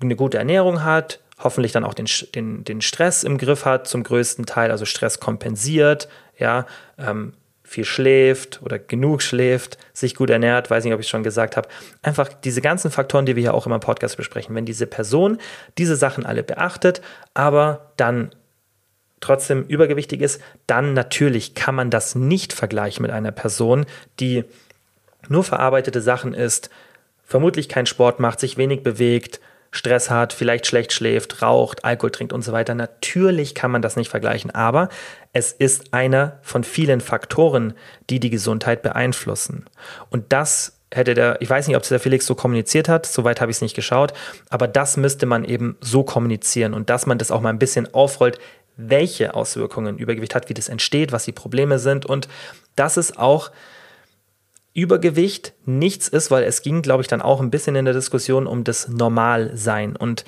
eine gute Ernährung hat, hoffentlich dann auch den, den, den Stress im Griff hat, zum größten Teil, also Stress kompensiert, ja, ähm, viel schläft oder genug schläft, sich gut ernährt, weiß nicht, ob ich es schon gesagt habe. Einfach diese ganzen Faktoren, die wir hier auch immer im Podcast besprechen. Wenn diese Person diese Sachen alle beachtet, aber dann trotzdem übergewichtig ist, dann natürlich kann man das nicht vergleichen mit einer Person, die nur verarbeitete Sachen isst, vermutlich keinen Sport macht, sich wenig bewegt, Stress hat, vielleicht schlecht schläft, raucht, Alkohol trinkt und so weiter. Natürlich kann man das nicht vergleichen, aber es ist einer von vielen Faktoren, die die Gesundheit beeinflussen. Und das hätte der, ich weiß nicht, ob es der Felix so kommuniziert hat, soweit habe ich es nicht geschaut, aber das müsste man eben so kommunizieren und dass man das auch mal ein bisschen aufrollt, welche Auswirkungen Übergewicht hat, wie das entsteht, was die Probleme sind und dass es auch Übergewicht nichts ist, weil es ging, glaube ich, dann auch ein bisschen in der Diskussion um das Normalsein. Und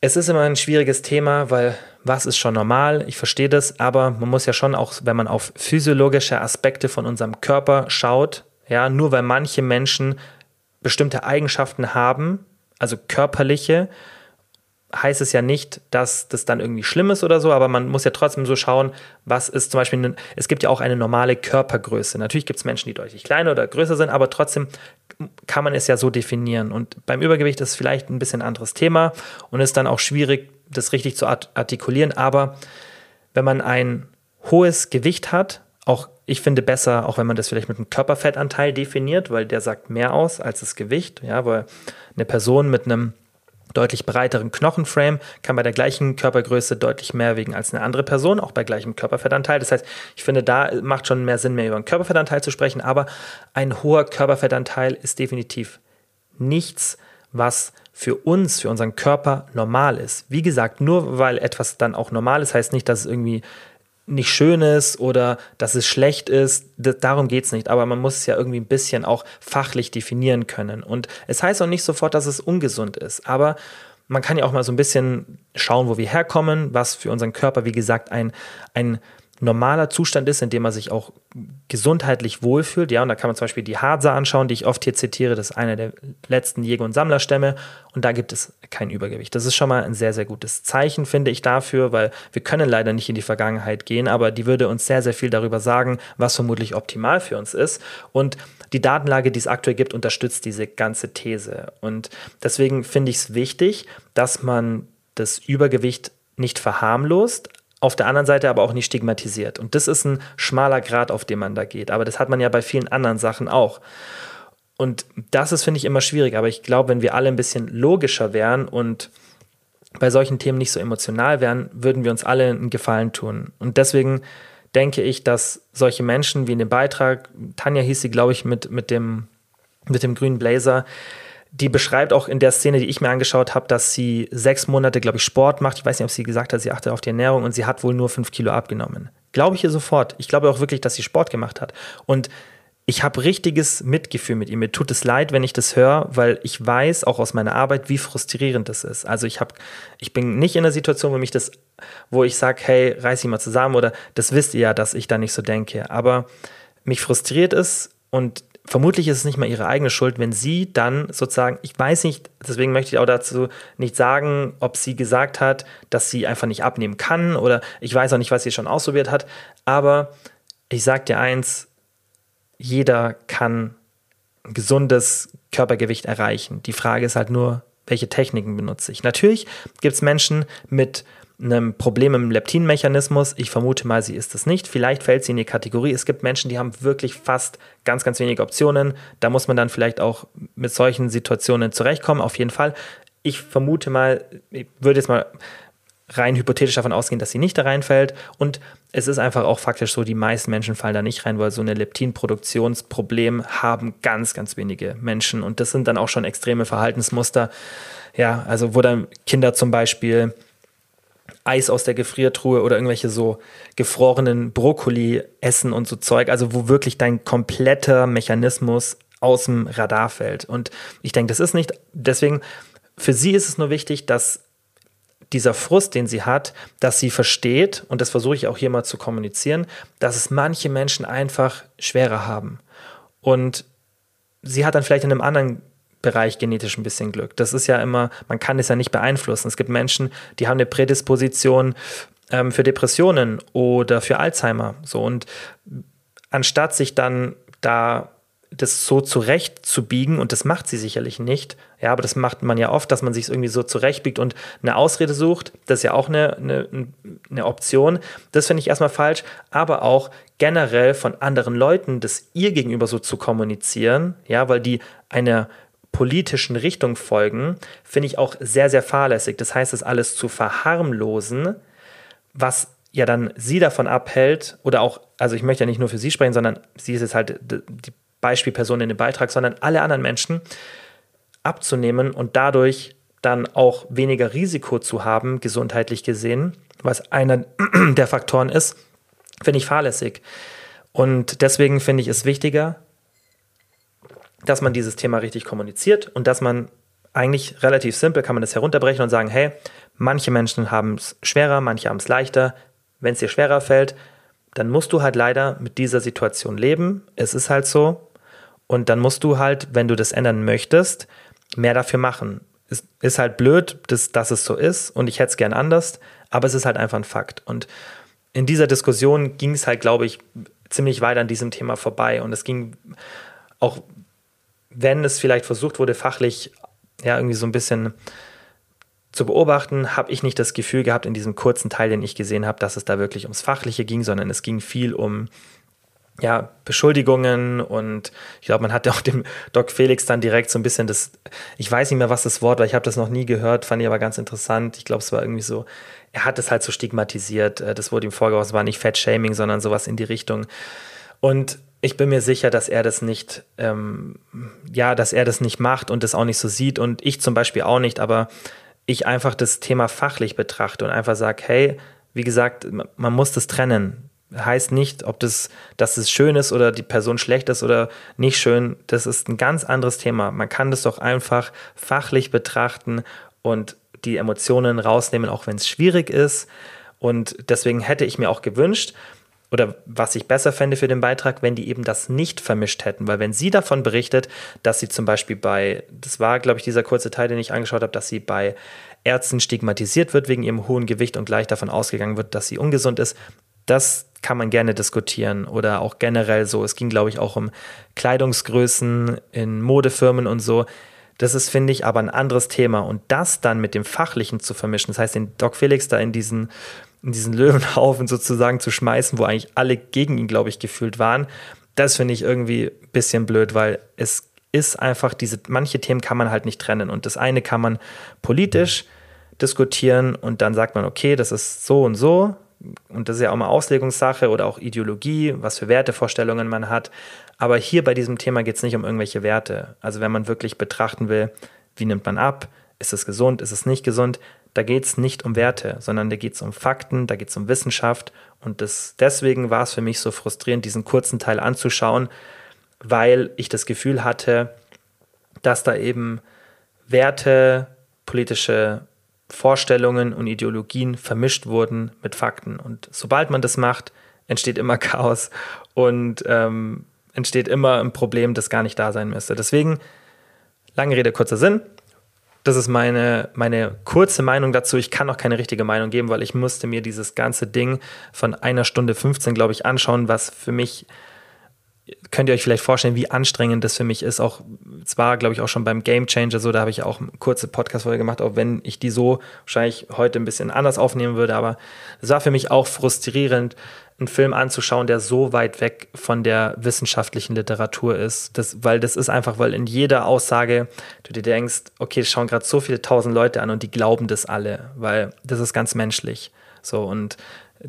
es ist immer ein schwieriges Thema, weil was ist schon normal? Ich verstehe das, aber man muss ja schon auch, wenn man auf physiologische Aspekte von unserem Körper schaut, ja, nur weil manche Menschen bestimmte Eigenschaften haben, also körperliche, heißt es ja nicht, dass das dann irgendwie schlimm ist oder so, aber man muss ja trotzdem so schauen, was ist zum Beispiel, es gibt ja auch eine normale Körpergröße. Natürlich gibt es Menschen, die deutlich kleiner oder größer sind, aber trotzdem kann man es ja so definieren. Und beim Übergewicht ist vielleicht ein bisschen anderes Thema und ist dann auch schwierig, das richtig zu artikulieren. Aber wenn man ein hohes Gewicht hat, auch ich finde besser, auch wenn man das vielleicht mit einem Körperfettanteil definiert, weil der sagt mehr aus als das Gewicht. Ja, weil eine Person mit einem deutlich breiteren Knochenframe kann bei der gleichen Körpergröße deutlich mehr wiegen als eine andere Person, auch bei gleichem Körperfettanteil. Das heißt, ich finde, da macht schon mehr Sinn, mehr über einen Körperfettanteil zu sprechen, aber ein hoher Körperfettanteil ist definitiv nichts, was für uns, für unseren Körper normal ist. Wie gesagt, nur weil etwas dann auch normal ist, heißt nicht, dass es irgendwie nicht schön ist oder dass es schlecht ist. Darum geht es nicht. Aber man muss es ja irgendwie ein bisschen auch fachlich definieren können. Und es heißt auch nicht sofort, dass es ungesund ist. Aber man kann ja auch mal so ein bisschen schauen, wo wir herkommen, was für unseren Körper, wie gesagt, ein, ein normaler Zustand ist, in dem man sich auch gesundheitlich wohlfühlt. Ja, und da kann man zum Beispiel die Hadza anschauen, die ich oft hier zitiere. Das ist einer der letzten Jäger- und Sammlerstämme. Und da gibt es kein Übergewicht. Das ist schon mal ein sehr, sehr gutes Zeichen, finde ich dafür, weil wir können leider nicht in die Vergangenheit gehen, aber die würde uns sehr, sehr viel darüber sagen, was vermutlich optimal für uns ist. Und die Datenlage, die es aktuell gibt, unterstützt diese ganze These. Und deswegen finde ich es wichtig, dass man das Übergewicht nicht verharmlost, auf der anderen Seite aber auch nicht stigmatisiert. Und das ist ein schmaler Grad, auf dem man da geht. Aber das hat man ja bei vielen anderen Sachen auch. Und das ist, finde ich, immer schwierig. Aber ich glaube, wenn wir alle ein bisschen logischer wären und bei solchen Themen nicht so emotional wären, würden wir uns alle einen Gefallen tun. Und deswegen denke ich, dass solche Menschen wie in dem Beitrag, Tanja hieß sie, glaube ich, mit, mit, dem, mit dem grünen Blazer, die beschreibt auch in der Szene, die ich mir angeschaut habe, dass sie sechs Monate, glaube ich, Sport macht. Ich weiß nicht, ob sie gesagt hat, sie achtet auf die Ernährung und sie hat wohl nur fünf Kilo abgenommen. Glaube ich ihr sofort. Ich glaube auch wirklich, dass sie Sport gemacht hat. Und ich habe richtiges Mitgefühl mit ihr. Mir tut es leid, wenn ich das höre, weil ich weiß auch aus meiner Arbeit, wie frustrierend das ist. Also ich habe, ich bin nicht in der Situation, wo mich das, wo ich sage, hey, reiß dich mal zusammen oder das wisst ihr ja, dass ich da nicht so denke. Aber mich frustriert es und vermutlich ist es nicht mal ihre eigene Schuld, wenn sie dann sozusagen, ich weiß nicht, deswegen möchte ich auch dazu nicht sagen, ob sie gesagt hat, dass sie einfach nicht abnehmen kann oder ich weiß auch nicht, was sie schon ausprobiert hat, aber ich sage dir eins, jeder kann ein gesundes Körpergewicht erreichen. Die Frage ist halt nur, welche Techniken benutze ich. Natürlich gibt es Menschen mit einem Problem im Leptinmechanismus. Ich vermute mal, sie ist es nicht. Vielleicht fällt sie in die Kategorie. Es gibt Menschen, die haben wirklich fast ganz, ganz wenige Optionen. Da muss man dann vielleicht auch mit solchen Situationen zurechtkommen. Auf jeden Fall. Ich vermute mal, ich würde jetzt mal rein hypothetisch davon ausgehen, dass sie nicht da reinfällt. Und es ist einfach auch faktisch so, die meisten Menschen fallen da nicht rein, weil so eine Leptinproduktionsproblem haben ganz, ganz wenige Menschen. Und das sind dann auch schon extreme Verhaltensmuster. Ja, also wo dann Kinder zum Beispiel Eis aus der Gefriertruhe oder irgendwelche so gefrorenen Brokkoli essen und so Zeug, also wo wirklich dein kompletter Mechanismus aus dem Radar fällt. Und ich denke, das ist nicht, deswegen, für sie ist es nur wichtig, dass dieser Frust, den sie hat, dass sie versteht, und das versuche ich auch hier mal zu kommunizieren, dass es manche Menschen einfach schwerer haben. Und sie hat dann vielleicht in einem anderen Bereich genetisch ein bisschen Glück. Das ist ja immer, man kann es ja nicht beeinflussen. Es gibt Menschen, die haben eine Prädisposition ähm, für Depressionen oder für Alzheimer. So und anstatt sich dann da das so zurechtzubiegen, und das macht sie sicherlich nicht, ja, aber das macht man ja oft, dass man sich irgendwie so zurechtbiegt und eine Ausrede sucht, das ist ja auch eine, eine, eine Option. Das finde ich erstmal falsch, aber auch generell von anderen Leuten das ihr gegenüber so zu kommunizieren, ja, weil die eine politischen Richtung folgen, finde ich auch sehr, sehr fahrlässig. Das heißt, das alles zu verharmlosen, was ja dann sie davon abhält, oder auch, also ich möchte ja nicht nur für sie sprechen, sondern sie ist jetzt halt die Beispielperson in dem Beitrag, sondern alle anderen Menschen abzunehmen und dadurch dann auch weniger Risiko zu haben, gesundheitlich gesehen, was einer <clears throat> der Faktoren ist, finde ich fahrlässig. Und deswegen finde ich es wichtiger, dass man dieses Thema richtig kommuniziert und dass man eigentlich relativ simpel kann man das herunterbrechen und sagen, hey, manche Menschen haben es schwerer, manche haben es leichter. Wenn es dir schwerer fällt, dann musst du halt leider mit dieser Situation leben. Es ist halt so. Und dann musst du halt, wenn du das ändern möchtest, mehr dafür machen. Es ist halt blöd, dass, dass es so ist und ich hätte es gern anders, aber es ist halt einfach ein Fakt. Und in dieser Diskussion ging es halt, glaube ich, ziemlich weit an diesem Thema vorbei. Und es ging auch, wenn es vielleicht versucht wurde, fachlich ja irgendwie so ein bisschen zu beobachten, habe ich nicht das Gefühl gehabt in diesem kurzen Teil, den ich gesehen habe, dass es da wirklich ums Fachliche ging, sondern es ging viel um ja, Beschuldigungen und ich glaube, man hat ja auch dem Doc Felix dann direkt so ein bisschen das, ich weiß nicht mehr, was das Wort war, ich habe das noch nie gehört, fand ich aber ganz interessant. Ich glaube, es war irgendwie so, er hat es halt so stigmatisiert, äh, das wurde ihm vorgeworfen, es war nicht Fat-Shaming, sondern sowas in die Richtung. Und ich bin mir sicher, dass er das nicht, ähm, ja, dass er das nicht macht und das auch nicht so sieht und ich zum Beispiel auch nicht, aber ich einfach das Thema fachlich betrachte und einfach sage, hey, wie gesagt, man muss das trennen. Heißt nicht, ob das, dass es schön ist oder die Person schlecht ist oder nicht schön. Das ist ein ganz anderes Thema. Man kann das doch einfach fachlich betrachten und die Emotionen rausnehmen, auch wenn es schwierig ist. Und deswegen hätte ich mir auch gewünscht, oder was ich besser fände für den Beitrag, wenn die eben das nicht vermischt hätten. Weil wenn sie davon berichtet, dass sie zum Beispiel bei, das war, glaube ich, dieser kurze Teil, den ich angeschaut habe, dass sie bei Ärzten stigmatisiert wird wegen ihrem hohen Gewicht und gleich davon ausgegangen wird, dass sie ungesund ist, das kann man gerne diskutieren oder auch generell so. Es ging, glaube ich, auch um Kleidungsgrößen in Modefirmen und so. Das ist, finde ich, aber ein anderes Thema. Und das dann mit dem Fachlichen zu vermischen, das heißt, den Doc Felix da in diesen, in diesen Löwenhaufen sozusagen zu schmeißen, wo eigentlich alle gegen ihn, glaube ich, gefühlt waren, das finde ich irgendwie ein bisschen blöd, weil es ist einfach diese, manche Themen kann man halt nicht trennen. Und das eine kann man politisch diskutieren und dann sagt man, okay, das ist so und so. Und das ist ja auch mal Auslegungssache oder auch Ideologie, was für Wertevorstellungen man hat. Aber hier bei diesem Thema geht es nicht um irgendwelche Werte. Also wenn man wirklich betrachten will, wie nimmt man ab, ist es gesund, ist es nicht gesund, da geht es nicht um Werte, sondern da geht es um Fakten, da geht es um Wissenschaft. Und das, deswegen war es für mich so frustrierend, diesen kurzen Teil anzuschauen, weil ich das Gefühl hatte, dass da eben Werte, politische Vorstellungen und Ideologien vermischt wurden mit Fakten. Und sobald man das macht, entsteht immer <laughs> Chaos und ähm, entsteht immer ein Problem, das gar nicht da sein müsste. Deswegen, lange Rede, kurzer Sinn. Das ist meine, meine kurze Meinung dazu. Ich kann auch keine richtige Meinung geben, weil ich musste mir dieses ganze Ding von einer Stunde 15, glaube ich, anschauen, was für mich könnt ihr euch vielleicht vorstellen, wie anstrengend das für mich ist. Auch zwar, glaube ich, auch schon beim Game Changer so, da habe ich auch eine kurze Podcast-Folge gemacht, auch wenn ich die so wahrscheinlich heute ein bisschen anders aufnehmen würde. Aber es war für mich auch frustrierend, einen Film anzuschauen, der so weit weg von der wissenschaftlichen Literatur ist. Das, weil das ist einfach, weil in jeder Aussage du dir denkst, okay, es schauen gerade so viele tausend Leute an und die glauben das alle, weil das ist ganz menschlich. So und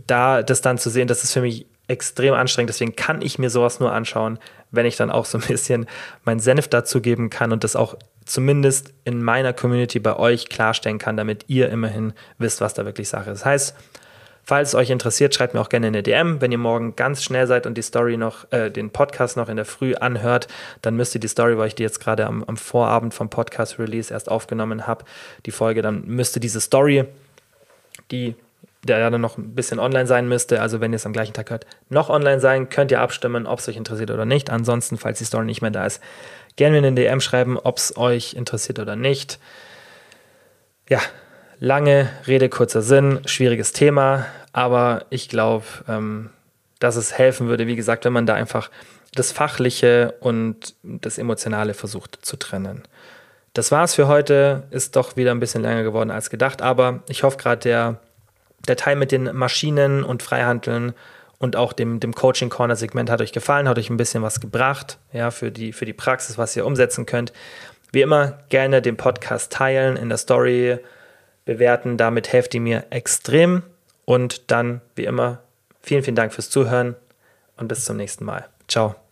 da das dann zu sehen, das ist für mich extrem anstrengend. Deswegen kann ich mir sowas nur anschauen, wenn ich dann auch so ein bisschen meinen Senf dazu geben kann und das auch zumindest in meiner Community bei euch klarstellen kann, damit ihr immerhin wisst, was da wirklich Sache ist. Das heißt, falls es euch interessiert, schreibt mir auch gerne eine DM. Wenn ihr morgen ganz schnell seid und die Story noch, äh, den Podcast noch in der Früh anhört, dann müsst ihr die Story, weil ich die jetzt gerade am, am Vorabend vom Podcast-Release erst aufgenommen habe, die Folge, dann müsste diese Story, die der ja dann noch ein bisschen online sein müsste. Also wenn ihr es am gleichen Tag hört, noch online sein, könnt ihr abstimmen, ob es euch interessiert oder nicht. Ansonsten, falls die Story nicht mehr da ist, gerne in den DM schreiben, ob es euch interessiert oder nicht. Ja, lange Rede, kurzer Sinn, schwieriges Thema, aber ich glaube, ähm, dass es helfen würde, wie gesagt, wenn man da einfach das Fachliche und das Emotionale versucht zu trennen. Das war's für heute. Ist doch wieder ein bisschen länger geworden als gedacht, aber ich hoffe gerade, der der Teil mit den Maschinen und Freihandeln und auch dem, dem Coaching Corner Segment hat euch gefallen, hat euch ein bisschen was gebracht, ja, für die, für die Praxis, was ihr umsetzen könnt. Wie immer gerne den Podcast teilen, in der Story bewerten, damit helft ihr mir extrem. Und dann, wie immer, vielen, vielen Dank fürs Zuhören und bis zum nächsten Mal. Ciao.